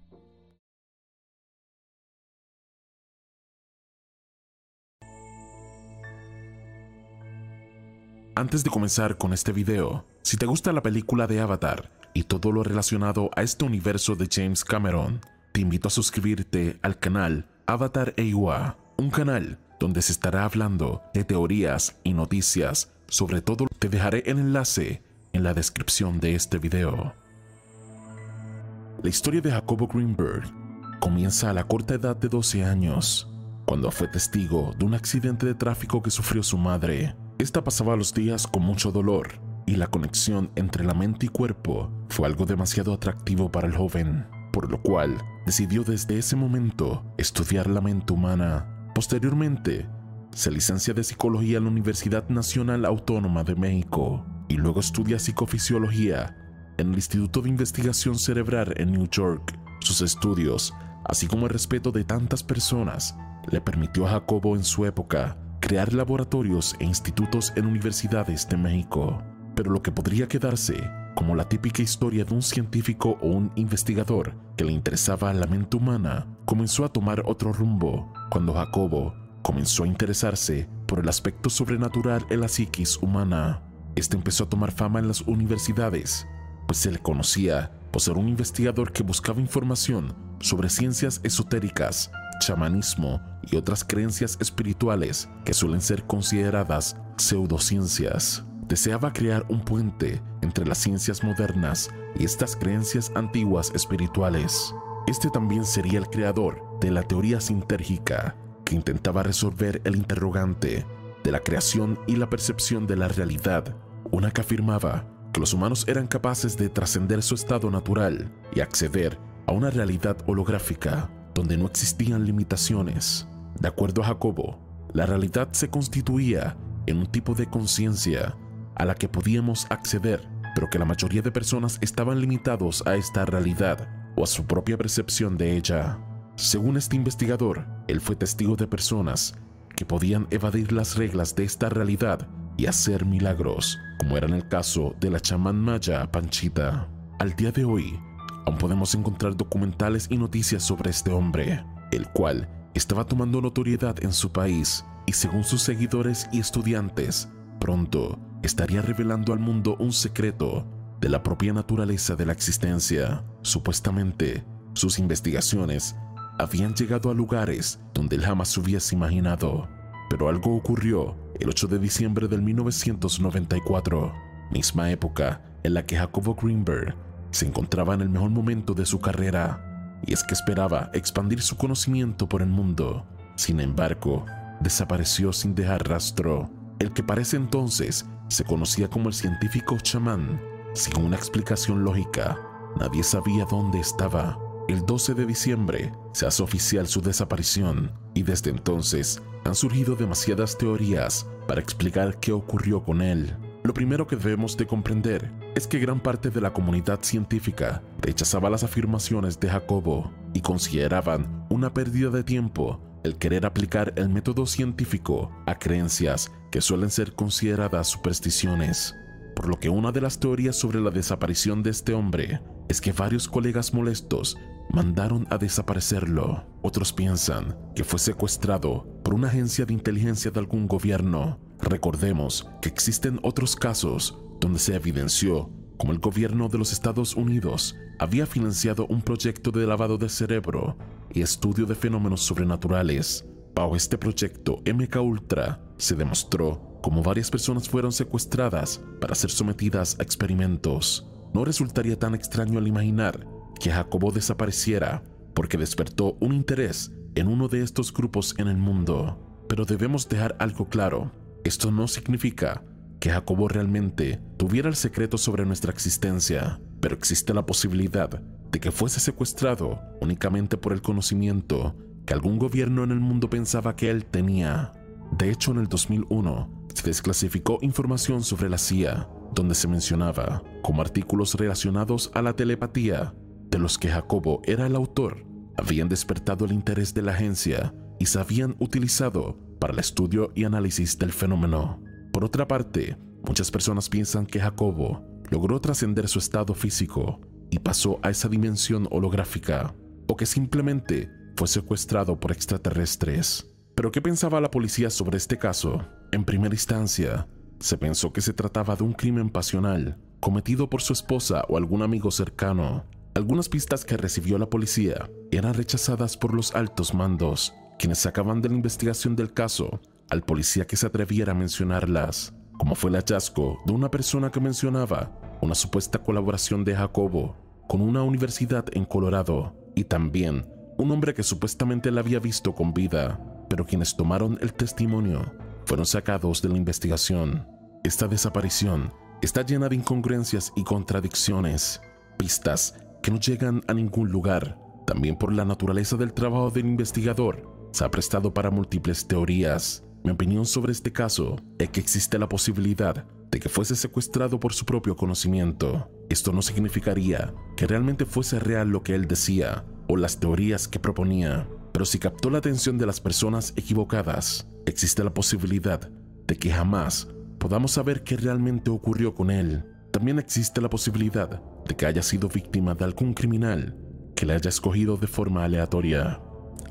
Antes de comenzar con este video, si te gusta la película de Avatar y todo lo relacionado a este universo de James Cameron, te invito a suscribirte al canal Avatar EIWA, un canal donde se estará hablando de teorías y noticias sobre todo. Te dejaré el enlace en la descripción de este video. La historia de Jacobo Greenberg comienza a la corta edad de 12 años, cuando fue testigo de un accidente de tráfico que sufrió su madre. Esta pasaba los días con mucho dolor y la conexión entre la mente y cuerpo fue algo demasiado atractivo para el joven, por lo cual decidió desde ese momento estudiar la mente humana. Posteriormente, se licencia de psicología en la Universidad Nacional Autónoma de México y luego estudia psicofisiología en el Instituto de Investigación Cerebral en New York. Sus estudios, así como el respeto de tantas personas, le permitió a Jacobo en su época crear laboratorios e institutos en universidades de México. Pero lo que podría quedarse como la típica historia de un científico o un investigador que le interesaba la mente humana, comenzó a tomar otro rumbo cuando Jacobo comenzó a interesarse por el aspecto sobrenatural en la psiquis humana. Este empezó a tomar fama en las universidades, pues se le conocía por ser un investigador que buscaba información sobre ciencias esotéricas, chamanismo y otras creencias espirituales que suelen ser consideradas pseudociencias. Deseaba crear un puente entre las ciencias modernas y estas creencias antiguas espirituales. Este también sería el creador de la teoría sintérgica, que intentaba resolver el interrogante de la creación y la percepción de la realidad, una que afirmaba que los humanos eran capaces de trascender su estado natural y acceder a una realidad holográfica donde no existían limitaciones. De acuerdo a Jacobo, la realidad se constituía en un tipo de conciencia a la que podíamos acceder, pero que la mayoría de personas estaban limitados a esta realidad o a su propia percepción de ella. Según este investigador, él fue testigo de personas que podían evadir las reglas de esta realidad y hacer milagros, como era en el caso de la chamán maya Panchita. Al día de hoy, aún podemos encontrar documentales y noticias sobre este hombre. el cual estaba tomando notoriedad en su país y según sus seguidores y estudiantes, pronto estaría revelando al mundo un secreto de la propia naturaleza de la existencia. Supuestamente, sus investigaciones habían llegado a lugares donde él jamás hubiese imaginado. Pero algo ocurrió el 8 de diciembre del 1994, misma época en la que Jacobo Greenberg se encontraba en el mejor momento de su carrera, y es que esperaba expandir su conocimiento por el mundo. Sin embargo, desapareció sin dejar rastro. El que parece entonces se conocía como el científico chamán, sin una explicación lógica, nadie sabía dónde estaba. El 12 de diciembre se hace oficial su desaparición y desde entonces han surgido demasiadas teorías para explicar qué ocurrió con él. Lo primero que debemos de comprender es que gran parte de la comunidad científica rechazaba las afirmaciones de Jacobo y consideraban una pérdida de tiempo el querer aplicar el método científico a creencias que suelen ser consideradas supersticiones. Por lo que una de las teorías sobre la desaparición de este hombre es que varios colegas molestos mandaron a desaparecerlo. Otros piensan que fue secuestrado por una agencia de inteligencia de algún gobierno. Recordemos que existen otros casos donde se evidenció como el gobierno de los Estados Unidos había financiado un proyecto de lavado de cerebro y estudio de fenómenos sobrenaturales. Bajo este proyecto MK Ultra se demostró cómo varias personas fueron secuestradas para ser sometidas a experimentos. No resultaría tan extraño al imaginar que Jacobo desapareciera porque despertó un interés en uno de estos grupos en el mundo. Pero debemos dejar algo claro. Esto no significa que Jacobo realmente tuviera el secreto sobre nuestra existencia, pero existe la posibilidad de que fuese secuestrado únicamente por el conocimiento que algún gobierno en el mundo pensaba que él tenía. De hecho, en el 2001 se desclasificó información sobre la CIA, donde se mencionaba como artículos relacionados a la telepatía de los que Jacobo era el autor habían despertado el interés de la agencia y se habían utilizado para el estudio y análisis del fenómeno. Por otra parte, muchas personas piensan que Jacobo logró trascender su estado físico y pasó a esa dimensión holográfica, o que simplemente fue secuestrado por extraterrestres. Pero ¿qué pensaba la policía sobre este caso? En primera instancia, se pensó que se trataba de un crimen pasional cometido por su esposa o algún amigo cercano, algunas pistas que recibió la policía eran rechazadas por los altos mandos, quienes sacaban de la investigación del caso al policía que se atreviera a mencionarlas, como fue el hallazgo de una persona que mencionaba una supuesta colaboración de Jacobo con una universidad en Colorado y también un hombre que supuestamente la había visto con vida, pero quienes tomaron el testimonio fueron sacados de la investigación. Esta desaparición está llena de incongruencias y contradicciones, pistas que no llegan a ningún lugar. También por la naturaleza del trabajo del investigador, se ha prestado para múltiples teorías. Mi opinión sobre este caso es que existe la posibilidad de que fuese secuestrado por su propio conocimiento. Esto no significaría que realmente fuese real lo que él decía o las teorías que proponía, pero si captó la atención de las personas equivocadas, existe la posibilidad de que jamás podamos saber qué realmente ocurrió con él. También existe la posibilidad de que haya sido víctima de algún criminal que le haya escogido de forma aleatoria.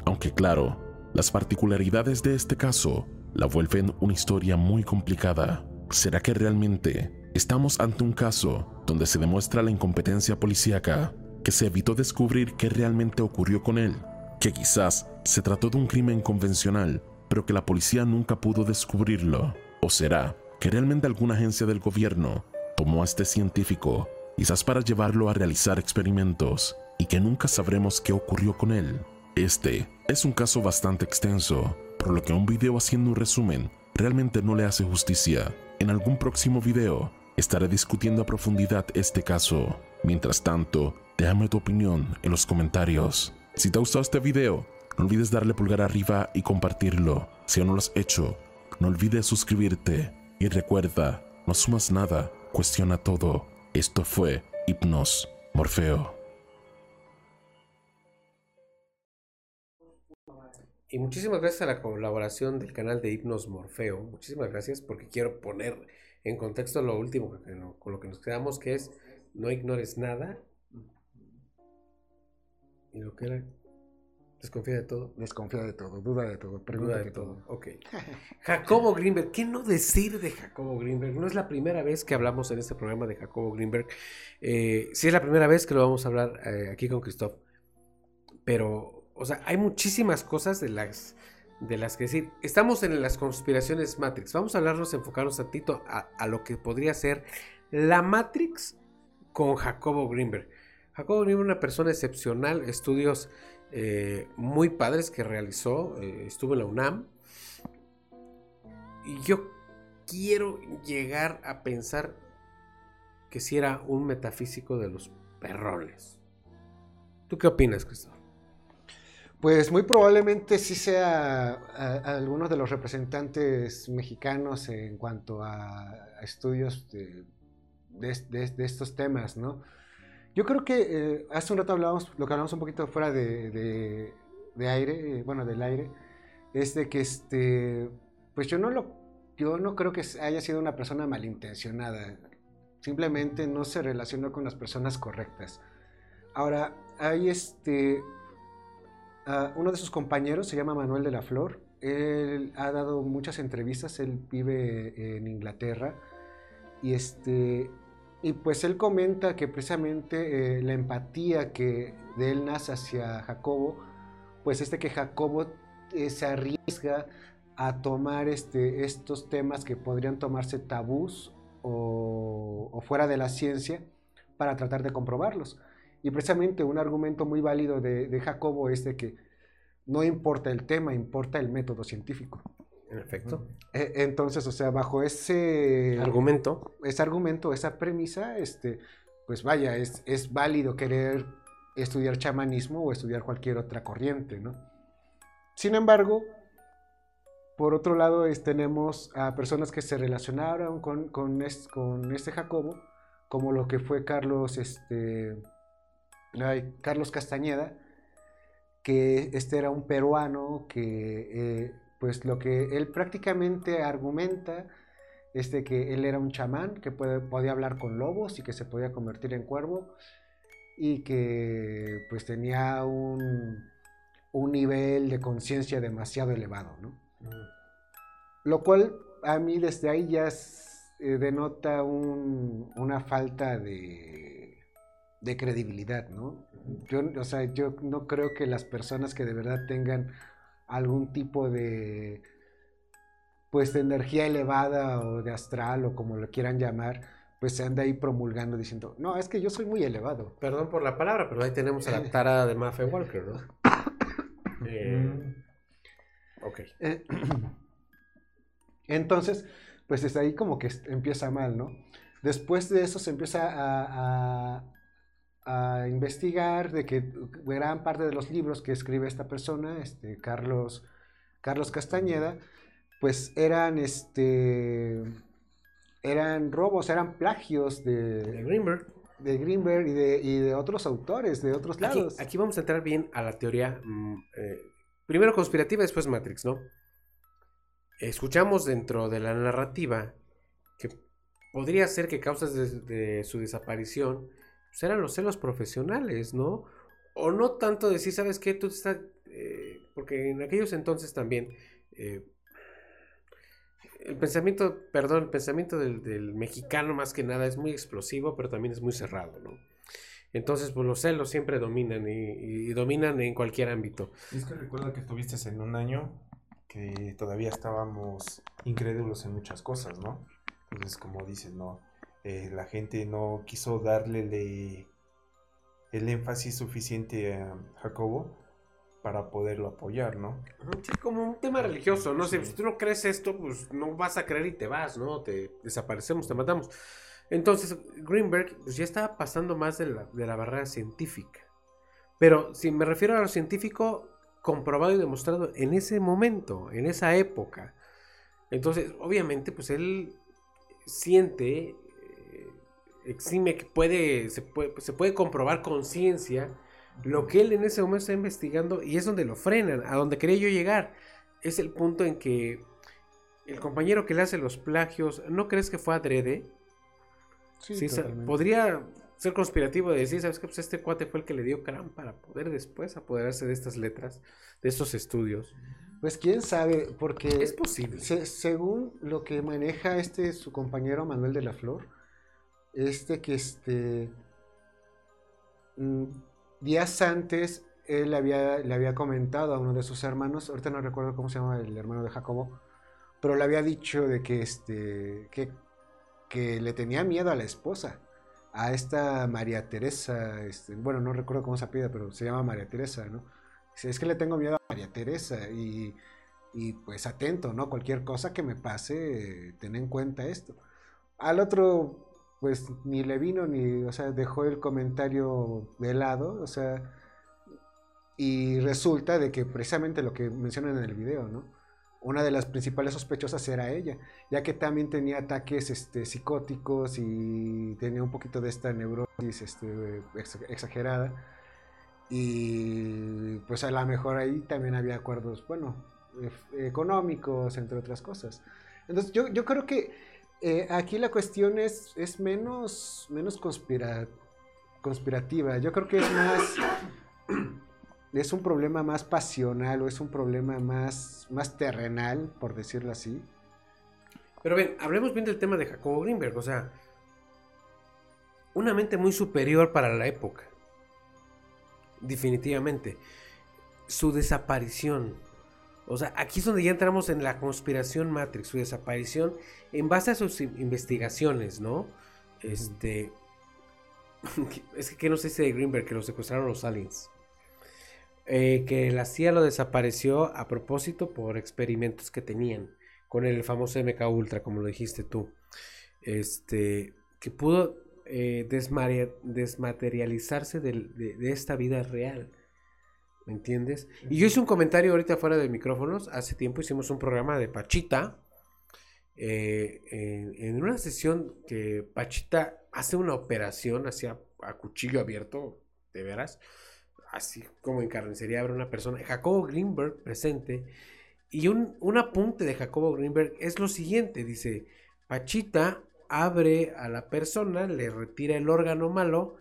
Aunque claro, las particularidades de este caso la vuelven una historia muy complicada. ¿Será que realmente estamos ante un caso donde se demuestra la incompetencia policíaca, que se evitó descubrir qué realmente ocurrió con él, que quizás se trató de un crimen convencional, pero que la policía nunca pudo descubrirlo? ¿O será que realmente alguna agencia del gobierno tomó a este científico quizás para llevarlo a realizar experimentos y que nunca sabremos qué ocurrió con él. Este es un caso bastante extenso, por lo que un video haciendo un resumen realmente no le hace justicia. En algún próximo video estaré discutiendo a profundidad este caso. Mientras tanto, déjame tu opinión en los comentarios. Si te ha gustado este video, no olvides darle pulgar arriba y compartirlo. Si aún no lo has hecho, no olvides suscribirte. Y recuerda, no sumas nada, cuestiona todo. Esto fue Hipnos Morfeo. Y muchísimas gracias a la colaboración del canal de Hipnos Morfeo. Muchísimas gracias porque quiero poner en contexto lo último con lo que nos quedamos, que es no ignores nada. Y lo que era Desconfía de todo. Desconfía de todo, duda de todo, pregunta Duda de de todo. todo. Ok. Jacobo Greenberg. ¿Qué no decir de Jacobo Greenberg? No es la primera vez que hablamos en este programa de Jacobo Greenberg. Eh, sí es la primera vez que lo vamos a hablar eh, aquí con Christoph. Pero, o sea, hay muchísimas cosas de las, de las que decir. Estamos en las conspiraciones Matrix. Vamos a hablarnos, enfocarnos tantito a, a lo que podría ser la Matrix con Jacobo Greenberg. Jacobo Greenberg, una persona excepcional, estudios eh, muy padres que realizó, eh, estuvo en la UNAM. Y yo quiero llegar a pensar que si era un metafísico de los perrones. ¿Tú qué opinas, Cristóbal? Pues muy probablemente sí sea a- algunos de los representantes mexicanos en cuanto a, estudios de estos temas, ¿no? Yo creo que eh, hace un rato hablábamos, lo que hablamos un poquito fuera de, aire, eh, bueno, del aire, es de que este, pues yo no lo, yo no creo que haya sido una persona malintencionada, simplemente no se relacionó con las personas correctas. Ahora, hay este, uno de sus compañeros se llama Manuel de la Flor. Él ha dado muchas entrevistas. Él vive en Inglaterra. Y este. Y pues él comenta que precisamente eh, la empatía que de él nace hacia Jacobo, pues este que Jacobo eh, se arriesga a tomar este, estos temas que podrían tomarse tabús o, fuera de la ciencia para tratar de comprobarlos. Y precisamente un argumento muy válido de Jacobo es de que no importa el tema, importa el método científico. En efecto. Eh, Entonces, o sea, bajo ese Argumento. ese argumento, esa premisa, este, pues vaya, es, es válido querer estudiar chamanismo o estudiar cualquier otra corriente, ¿no? Sin embargo, por otro lado, es- tenemos a personas que se relacionaron con, con, es- con este Jacobo, como lo que fue Carlos, este, ay, Carlos Castañeda, que este era un peruano que, eh, pues lo que él prácticamente argumenta es de que él era un chamán que puede- podía hablar con lobos y que se podía convertir en cuervo y que pues tenía un, un nivel de conciencia demasiado elevado, ¿no? Lo cual a mí desde ahí ya es, eh, denota un- una falta de, de credibilidad, ¿no? Yo, o sea, yo no creo que las personas que de verdad tengan algún tipo de pues de energía elevada o de astral o como lo quieran llamar, pues se anda ahí promulgando diciendo, no, es que yo soy muy elevado. Perdón por la palabra, pero ahí tenemos a la tarada de Maffe Walker, ¿no? Eh, ok. Eh, Entonces, pues desde ahí como que empieza mal, ¿no? Después de eso se empieza a, a- a investigar de que gran parte de los libros que escribe esta persona, este Carlos, Carlos Castañeda, pues eran este eran robos, eran plagios De de, Greenberg. de Greenberg y de, y de otros autores, de otros lados. aquí vamos a entrar bien a la teoría. mm, eh, primero conspirativa, después Matrix, ¿no? Escuchamos dentro de la narrativa que podría ser que causas de, de su desaparición pues, eran los celos profesionales, ¿no? O no tanto decir, ¿sabes qué? Tú estás. eh, porque en aquellos entonces también. eh, el pensamiento, perdón, el pensamiento del, mexicano más que nada es muy explosivo, pero también es muy cerrado, ¿no? Entonces, pues los celos siempre dominan y, y dominan en cualquier ámbito. Es que recuerda que estuviste en un año que todavía estábamos incrédulos en muchas cosas, ¿no? Entonces, como dices, ¿no? Eh, la gente no quiso darle le- el énfasis suficiente a Jacobo para poderlo apoyar, ¿no? Sí, como un tema religioso, ¿no? Si- Sí. Si tú no crees esto, pues no vas a creer y te vas, ¿no? Te desaparecemos, te matamos. Entonces, Greenberg pues, ya estaba pasando más de la, de la barrera científica. Pero si me refiero a lo científico, comprobado y demostrado en ese momento, en esa época. Entonces, obviamente, pues él siente, exime que puede, se puede, se puede comprobar con ciencia lo que él en ese momento está investigando y es donde lo frenan, a donde quería yo llegar. Es el punto en que el compañero que le hace los plagios, ¿no crees que fue adrede? Sí, Sí, podría, ser conspirativo de decir, ¿sabes qué? Pues este cuate fue el que le dio Cram para poder después apoderarse de estas letras, de estos estudios. Pues quién sabe, porque Es posible. se- según lo que maneja este su compañero Manuel de la Flor, este que este mm, días antes él había, le había comentado a uno de sus hermanos, ahorita no recuerdo cómo se llama el hermano de Jacobo, pero le había dicho de que este que, que le tenía miedo a la esposa, a esta María Teresa, este, bueno, no recuerdo cómo se apellida, pero se llama María Teresa, ¿no? Es que le tengo miedo a María Teresa y, y, pues atento, ¿no? Cualquier cosa que me pase, ten en cuenta esto. Al otro, pues ni le vino ni, o sea, dejó el comentario de lado, o sea, y resulta de que precisamente lo que mencionan en el video, ¿no? Una de las principales sospechosas era ella, ya que también tenía ataques este, psicóticos y tenía un poquito de esta neurosis este, ex- exagerada. Y pues a lo mejor ahí también había acuerdos, bueno, económicos, entre otras cosas. Entonces yo, yo creo que eh, aquí la cuestión es, es menos, menos conspira- conspirativa. Yo creo que es más... Es un problema más pasional o es un problema más, más terrenal, por decirlo así. Pero ven, hablemos bien del tema de Jacobo Greenberg, o sea, una mente muy superior para la época. Definitivamente. Su desaparición. O sea, aquí es donde ya entramos en la conspiración Matrix, su desaparición en base a sus in- investigaciones, ¿no? Este. Es que, ¿qué no sé si de Greenberg que lo secuestraron los aliens. Eh, que la CIA lo desapareció a propósito por experimentos que tenían con el famoso MK Ultra, como lo dijiste tú. Este, que pudo eh, desmaterializarse de esta vida real. ¿Me entiendes? Y yo hice un comentario ahorita fuera de micrófonos. Hace tiempo hicimos un programa de Pachita. eh, en, en una sesión que Pachita hace una operación hacia a cuchillo abierto, de veras. Así como en carnicería abre una persona. Jacobo Greenberg presente. Y un, un apunte de Jacobo Greenberg es lo siguiente, dice, Pachita abre a la persona, le retira el órgano malo,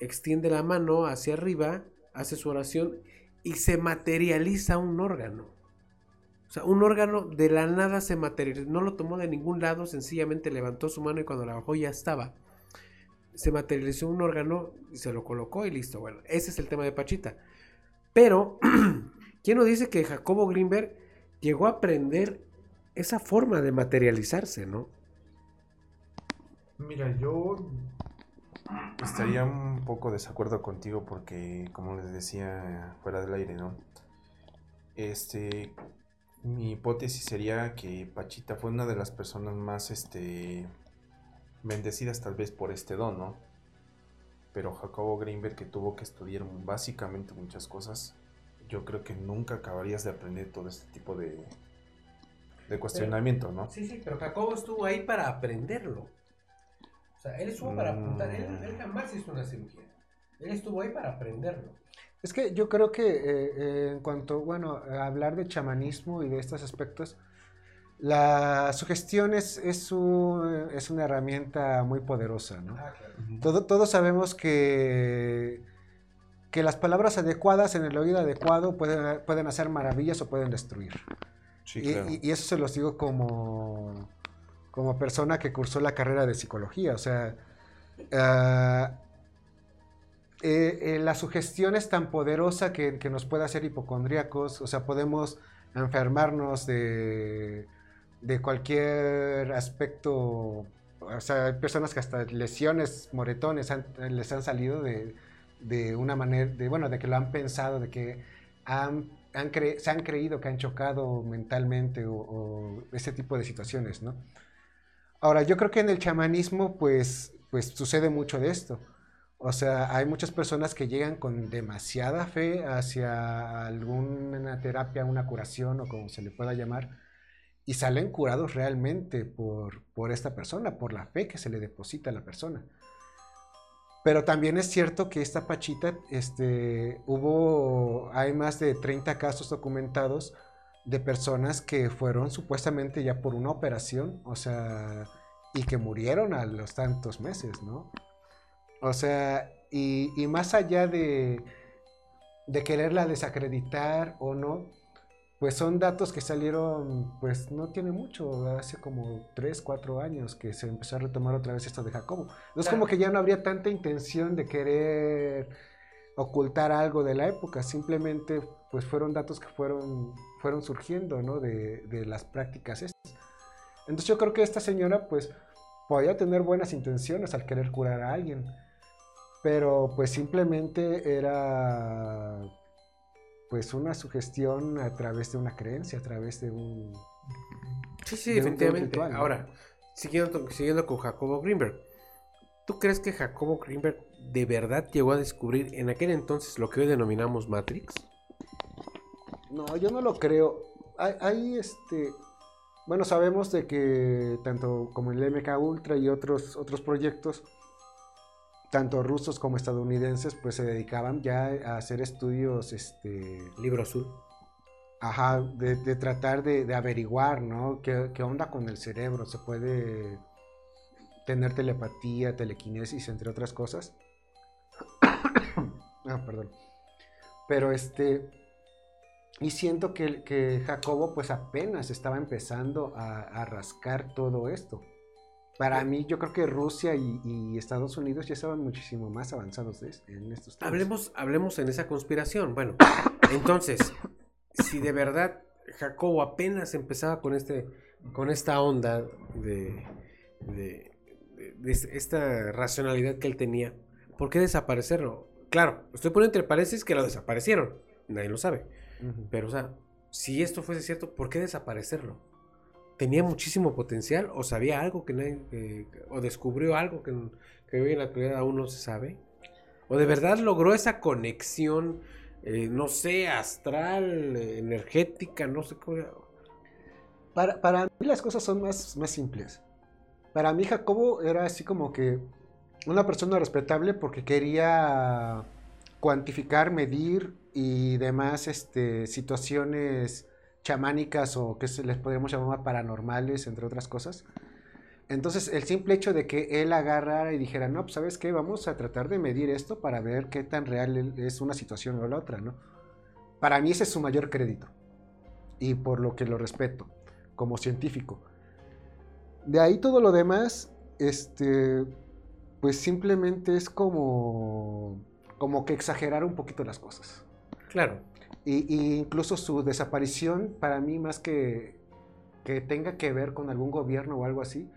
extiende la mano hacia arriba, hace su oración y se materializa un órgano. O sea, un órgano de la nada se materializó, no lo tomó de ningún lado, sencillamente levantó su mano y cuando la bajó ya estaba. Se materializó un órgano y se lo colocó y listo. Bueno, ese es el tema de Pachita. Pero, ¿quién nos dice que Jacobo Greenberg llegó a aprender esa forma de materializarse, no? Mira, yo estaría un poco desacuerdo contigo porque, como les decía fuera del aire, ¿no? Este, mi hipótesis sería que Pachita fue una de las personas más, este, bendecidas tal vez por este don, ¿no? Pero Jacobo Greenberg que tuvo que estudiar básicamente muchas cosas, yo creo que nunca acabarías de aprender todo este tipo de, de cuestionamiento, ¿no? Sí, sí, pero Jacobo estuvo ahí para aprenderlo. Sea, él estuvo para apuntar, él, él jamás hizo una cirugía. Él estuvo ahí para aprenderlo. Es que yo creo que eh, eh, en cuanto, bueno, a hablar de chamanismo y de estos aspectos, la sugestión es, es, un- es una herramienta muy poderosa, ¿no? Ah, claro. Todo- todos sabemos que, que las palabras adecuadas en el oído adecuado pueden, pueden hacer maravillas o pueden destruir. Sí, Y- claro. y, y eso se los digo como, como persona que cursó la carrera de psicología. O sea, ah, eh, eh, la sugestión es tan poderosa que, nos puede hacer hipocondríacos. O sea, podemos enfermarnos de, de cualquier aspecto. O sea, hay personas que hasta lesiones, moretones les han salido de, de una manera, de, bueno, de que lo han pensado, de que han, han se han creído que han chocado mentalmente o ese tipo de situaciones, ¿no? Ahora, yo creo que en el chamanismo, pues, pues sucede mucho de esto. O sea, hay muchas personas que llegan con demasiada fe hacia alguna terapia, una curación o como se le pueda llamar, y salen curados realmente por, por esta persona, por la fe que se le deposita a la persona. Pero también es cierto que esta Pachita, este, hubo, hay más de 30 casos documentados de personas que fueron supuestamente ya por una operación, o sea, y que murieron a los tantos meses, ¿no? O sea, y, y más allá de, de quererla desacreditar o no, pues son datos que salieron, pues no tiene mucho, hace como 3, 4 años que se empezó a retomar otra vez esto de Jacobo. No es como que ya no habría tanta intención de querer ocultar algo de la época, simplemente pues fueron datos que fueron, fueron surgiendo, ¿no? De, de las prácticas estas. Entonces yo creo que esta señora pues podía tener buenas intenciones al querer curar a alguien, pero pues simplemente era pues una sugestión a través de una creencia, a través de un... Sí, sí, de un- de un efectivamente. ritual, ¿no? Ahora, siguiendo, siguiendo con Jacobo Greenberg. ¿Tú crees que Jacobo Greenberg de verdad llegó a descubrir en aquel entonces lo que hoy denominamos Matrix? No, yo no lo creo. Hay, hay, este... Bueno, sabemos de que tanto como el MK Ultra y otros, otros proyectos, tanto rusos como estadounidenses, pues se dedicaban ya a hacer estudios, este... Libro azul. Ajá, de, de tratar de, de averiguar, ¿no? ¿Qué, qué onda con el cerebro? ¿Se puede tener telepatía, telequinesis, entre otras cosas? ah, perdón. Pero este... Y siento que, que Jacobo pues apenas estaba empezando a, a rascar todo esto. Para mí yo creo que Rusia y, y Estados Unidos ya estaban muchísimo más avanzados de- en estos temas. Hablemos, hablemos en esa conspiración. Bueno, entonces, si de verdad Jacobo apenas empezaba con este, con esta onda de, de- de- de esta racionalidad que él tenía, ¿por qué desaparecerlo? Claro, estoy poniendo entre paréntesis que lo desaparecieron. Nadie lo sabe. Pero, o sea, si esto fuese cierto, ¿por qué desaparecerlo? ¿Tenía muchísimo potencial o sabía algo que nadie, que- o descubrió algo que, que hoy en la actualidad aún no se sabe? ¿O de verdad logró esa conexión, eh, no sé, astral, eh, energética, no sé cómo... Para, para mí las cosas son más, más simples. Para mí Jacobo era así como que una persona respetable porque quería cuantificar, medir y demás este, situaciones chamánicas o que se les podríamos llamar paranormales, entre otras cosas. Entonces, el simple hecho de que él agarrara y dijera, no, pues sabes qué, vamos a tratar de medir esto para ver qué tan real es una situación o la otra, ¿no? Para mí ese es su mayor crédito. Y por lo que lo respeto, como científico. De ahí todo lo demás, este, pues simplemente es como, como que exagerar un poquito las cosas. Claro, Y, y incluso su desaparición, para mí, más que, que tenga que ver con algún gobierno o algo así,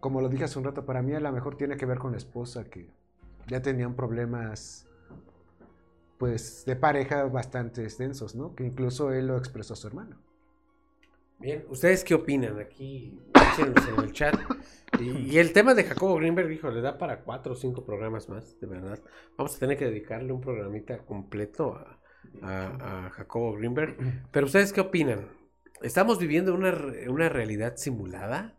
como lo dije hace un rato, para mí a lo mejor tiene que ver con la esposa, que ya tenían problemas, pues, de pareja bastante extensos, ¿no? Que incluso él lo expresó a su hermano. bien. ¿Ustedes qué opinan? Aquí, en el chat. Y, y el tema de Jacobo Greenberg, dijo, le da para cuatro o cinco programas más, de verdad. Vamos a tener que dedicarle un programita completo a, a- a Jacobo Greenberg. Pero ¿ustedes qué opinan? ¿Estamos viviendo una, una realidad simulada?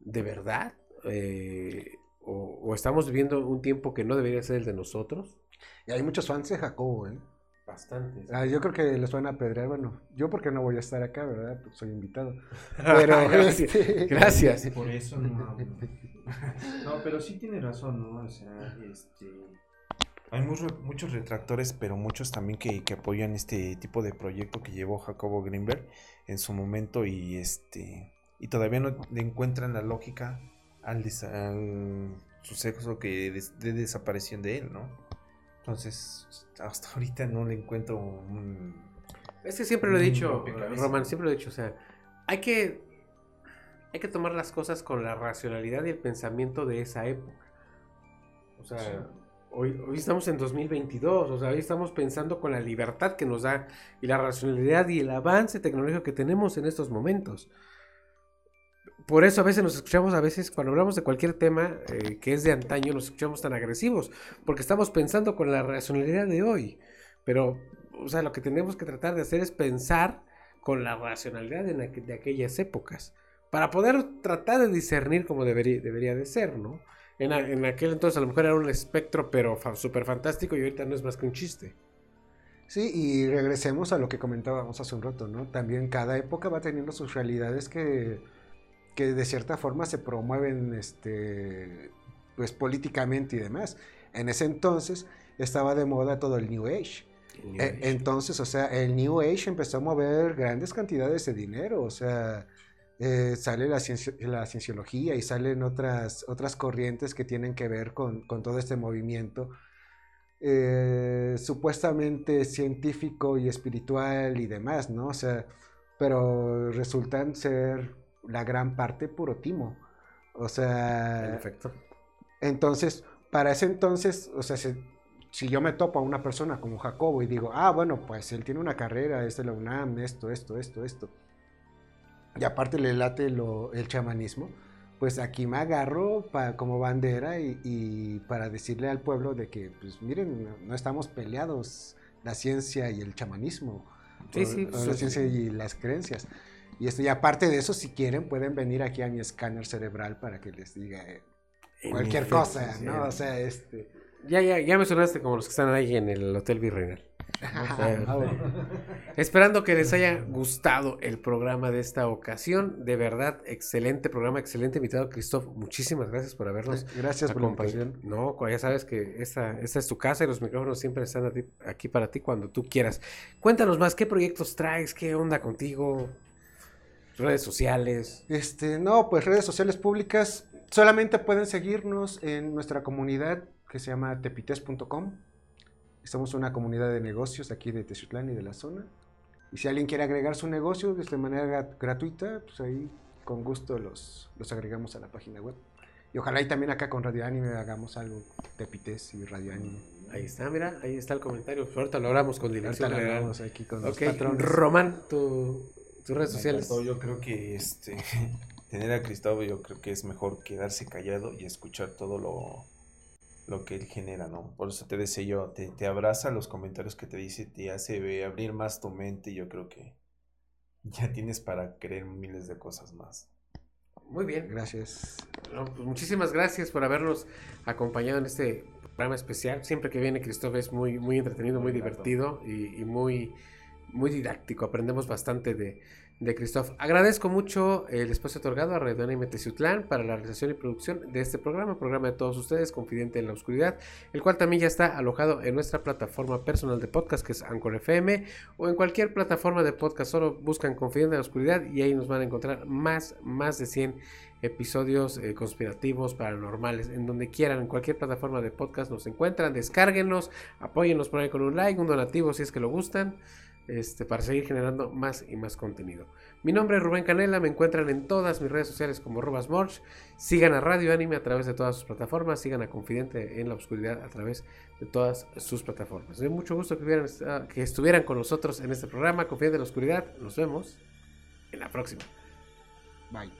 ¿De verdad? Eh, o, o estamos viviendo un tiempo que no debería ser el de nosotros? Y hay muchos fans de Jacobo, ¿eh? Bastantes. Ah, yo creo que les van a apedrear, bueno, yo porque no voy a estar acá, ¿verdad? Pues soy invitado. Pero, gracias. este, Gracias. Por eso no hablo. No, pero sí tiene razón, ¿no? O sea, este. Hay muchos, muchos retractores, pero muchos también que, que apoyan este tipo de proyecto que llevó Jacobo Greenberg en su momento y este y todavía no encuentran la lógica al, al suceso que des- de desaparición de él, ¿no? Entonces, hasta ahorita no le encuentro un... Es que siempre lo he dicho. Roman, siempre lo he dicho, o sea, hay que, hay que tomar las cosas con la racionalidad y el pensamiento de esa época. O sea, hoy, estamos en 2022, o sea, hoy estamos pensando con la libertad que nos da y la racionalidad y el avance tecnológico que tenemos en estos momentos. Por eso a veces nos escuchamos, a veces cuando hablamos de cualquier tema eh, que es de antaño, nos escuchamos tan agresivos, porque estamos pensando con la racionalidad de hoy. Pero, o sea, lo que tenemos que tratar de hacer es pensar con la racionalidad de, aqu- aquellas épocas, para poder tratar de discernir como debería, debería de ser, ¿no? En, a- en aquel entonces a lo mejor era un espectro, pero fa- súper fantástico y ahorita no es más que un chiste. Sí, y regresemos a lo que comentábamos hace un rato, ¿no? También cada época va teniendo sus realidades que, que de cierta forma se promueven este, pues, políticamente y demás. En ese entonces estaba de moda todo el New Age. New E- Age. Entonces, o sea, el New Age empezó a mover grandes cantidades de dinero, o sea, eh, sale la, cienci- la cienciología y salen otras, otras corrientes que tienen que ver con, con todo este movimiento eh, supuestamente científico y espiritual y demás, ¿no? O sea, pero resultan ser la gran parte puro timo. O sea, En efecto. entonces, para ese entonces, o sea, si, si yo me topo a una persona como Jacobo y digo, ah, bueno, pues él tiene una carrera, es de la UNAM, esto, esto, esto, esto, y aparte le late lo- el chamanismo, pues aquí me agarro pa- como bandera y, y para decirle al pueblo de que, pues miren, no, no estamos peleados la ciencia y el chamanismo, Sí, o- sí, o pues, la sí. ciencia y las creencias. Y, esto, y aparte de eso, si quieren, pueden venir aquí a mi escáner cerebral para que les diga eh, cualquier cosa, sí. ¿no? O sea, este... Ya, ya, ya me sonaste como los que están ahí en el Hotel Virreinal. Esperando que les haya gustado el programa de esta ocasión. De verdad, excelente programa, excelente invitado, Christoph. Muchísimas gracias por habernos Gracias por la invitación. No, ya sabes que esta, esta es tu casa y los micrófonos siempre están ti- aquí para ti cuando tú quieras. Cuéntanos más, ¿qué proyectos traes? ¿Qué onda contigo? Redes sociales. Este, no, pues redes sociales públicas. Solamente pueden seguirnos en nuestra comunidad que se llama tepites.com. Somos una comunidad de negocios aquí de Teziutlán y de la zona. Y si alguien quiere agregar su negocio de manera gra- gratuita, pues ahí con gusto los, los agregamos a la página web. Y ojalá y también acá con Radio Anime hagamos algo, Tepites y Radio Anime. Ahí está, mira, ahí está el comentario. Pues ahorita lo hablamos con Ahorita lo hablamos aquí con los Ok, patrones. Román, tu, tus redes Me sociales. encantó, Yo creo que este tener a Cristóbal, yo creo que es mejor quedarse callado y escuchar todo lo, lo que él genera, ¿no? Por eso te decía yo, te, te abraza los comentarios que te dice, te hace abrir más tu mente y yo creo que ya tienes para creer miles de cosas más. Muy bien. Gracias. No, pues muchísimas gracias por habernos acompañado en este programa especial. Siempre que viene Cristóbal es muy, muy entretenido, muy divertido y, y muy, muy didáctico. Aprendemos bastante de, de Cristóbal. Agradezco mucho el espacio otorgado a Radio Anime Teciutlán para la realización y producción de este programa, programa de todos ustedes, Confidente en la Oscuridad, el cual también ya está alojado en nuestra plataforma personal de podcast que es Anchor FM o en cualquier plataforma de podcast. Solo buscan Confidente en la Oscuridad y ahí nos van a encontrar más, más de 100 episodios eh, conspirativos, paranormales, en donde quieran, en cualquier plataforma de podcast nos encuentran, descárguenlos, apóyennos por ahí con un like, un donativo si es que lo gustan, este, para seguir generando más y más contenido. Mi nombre es Rubén Canela, me encuentran en todas mis redes sociales como Robasmorch, sigan a Radio Anime a través de todas sus plataformas, sigan a Confidente en la Oscuridad a través de todas sus plataformas. Me mucho gusto que, esta- que estuvieran con nosotros en este programa, Confidente en la Oscuridad, nos vemos en la próxima. Bye.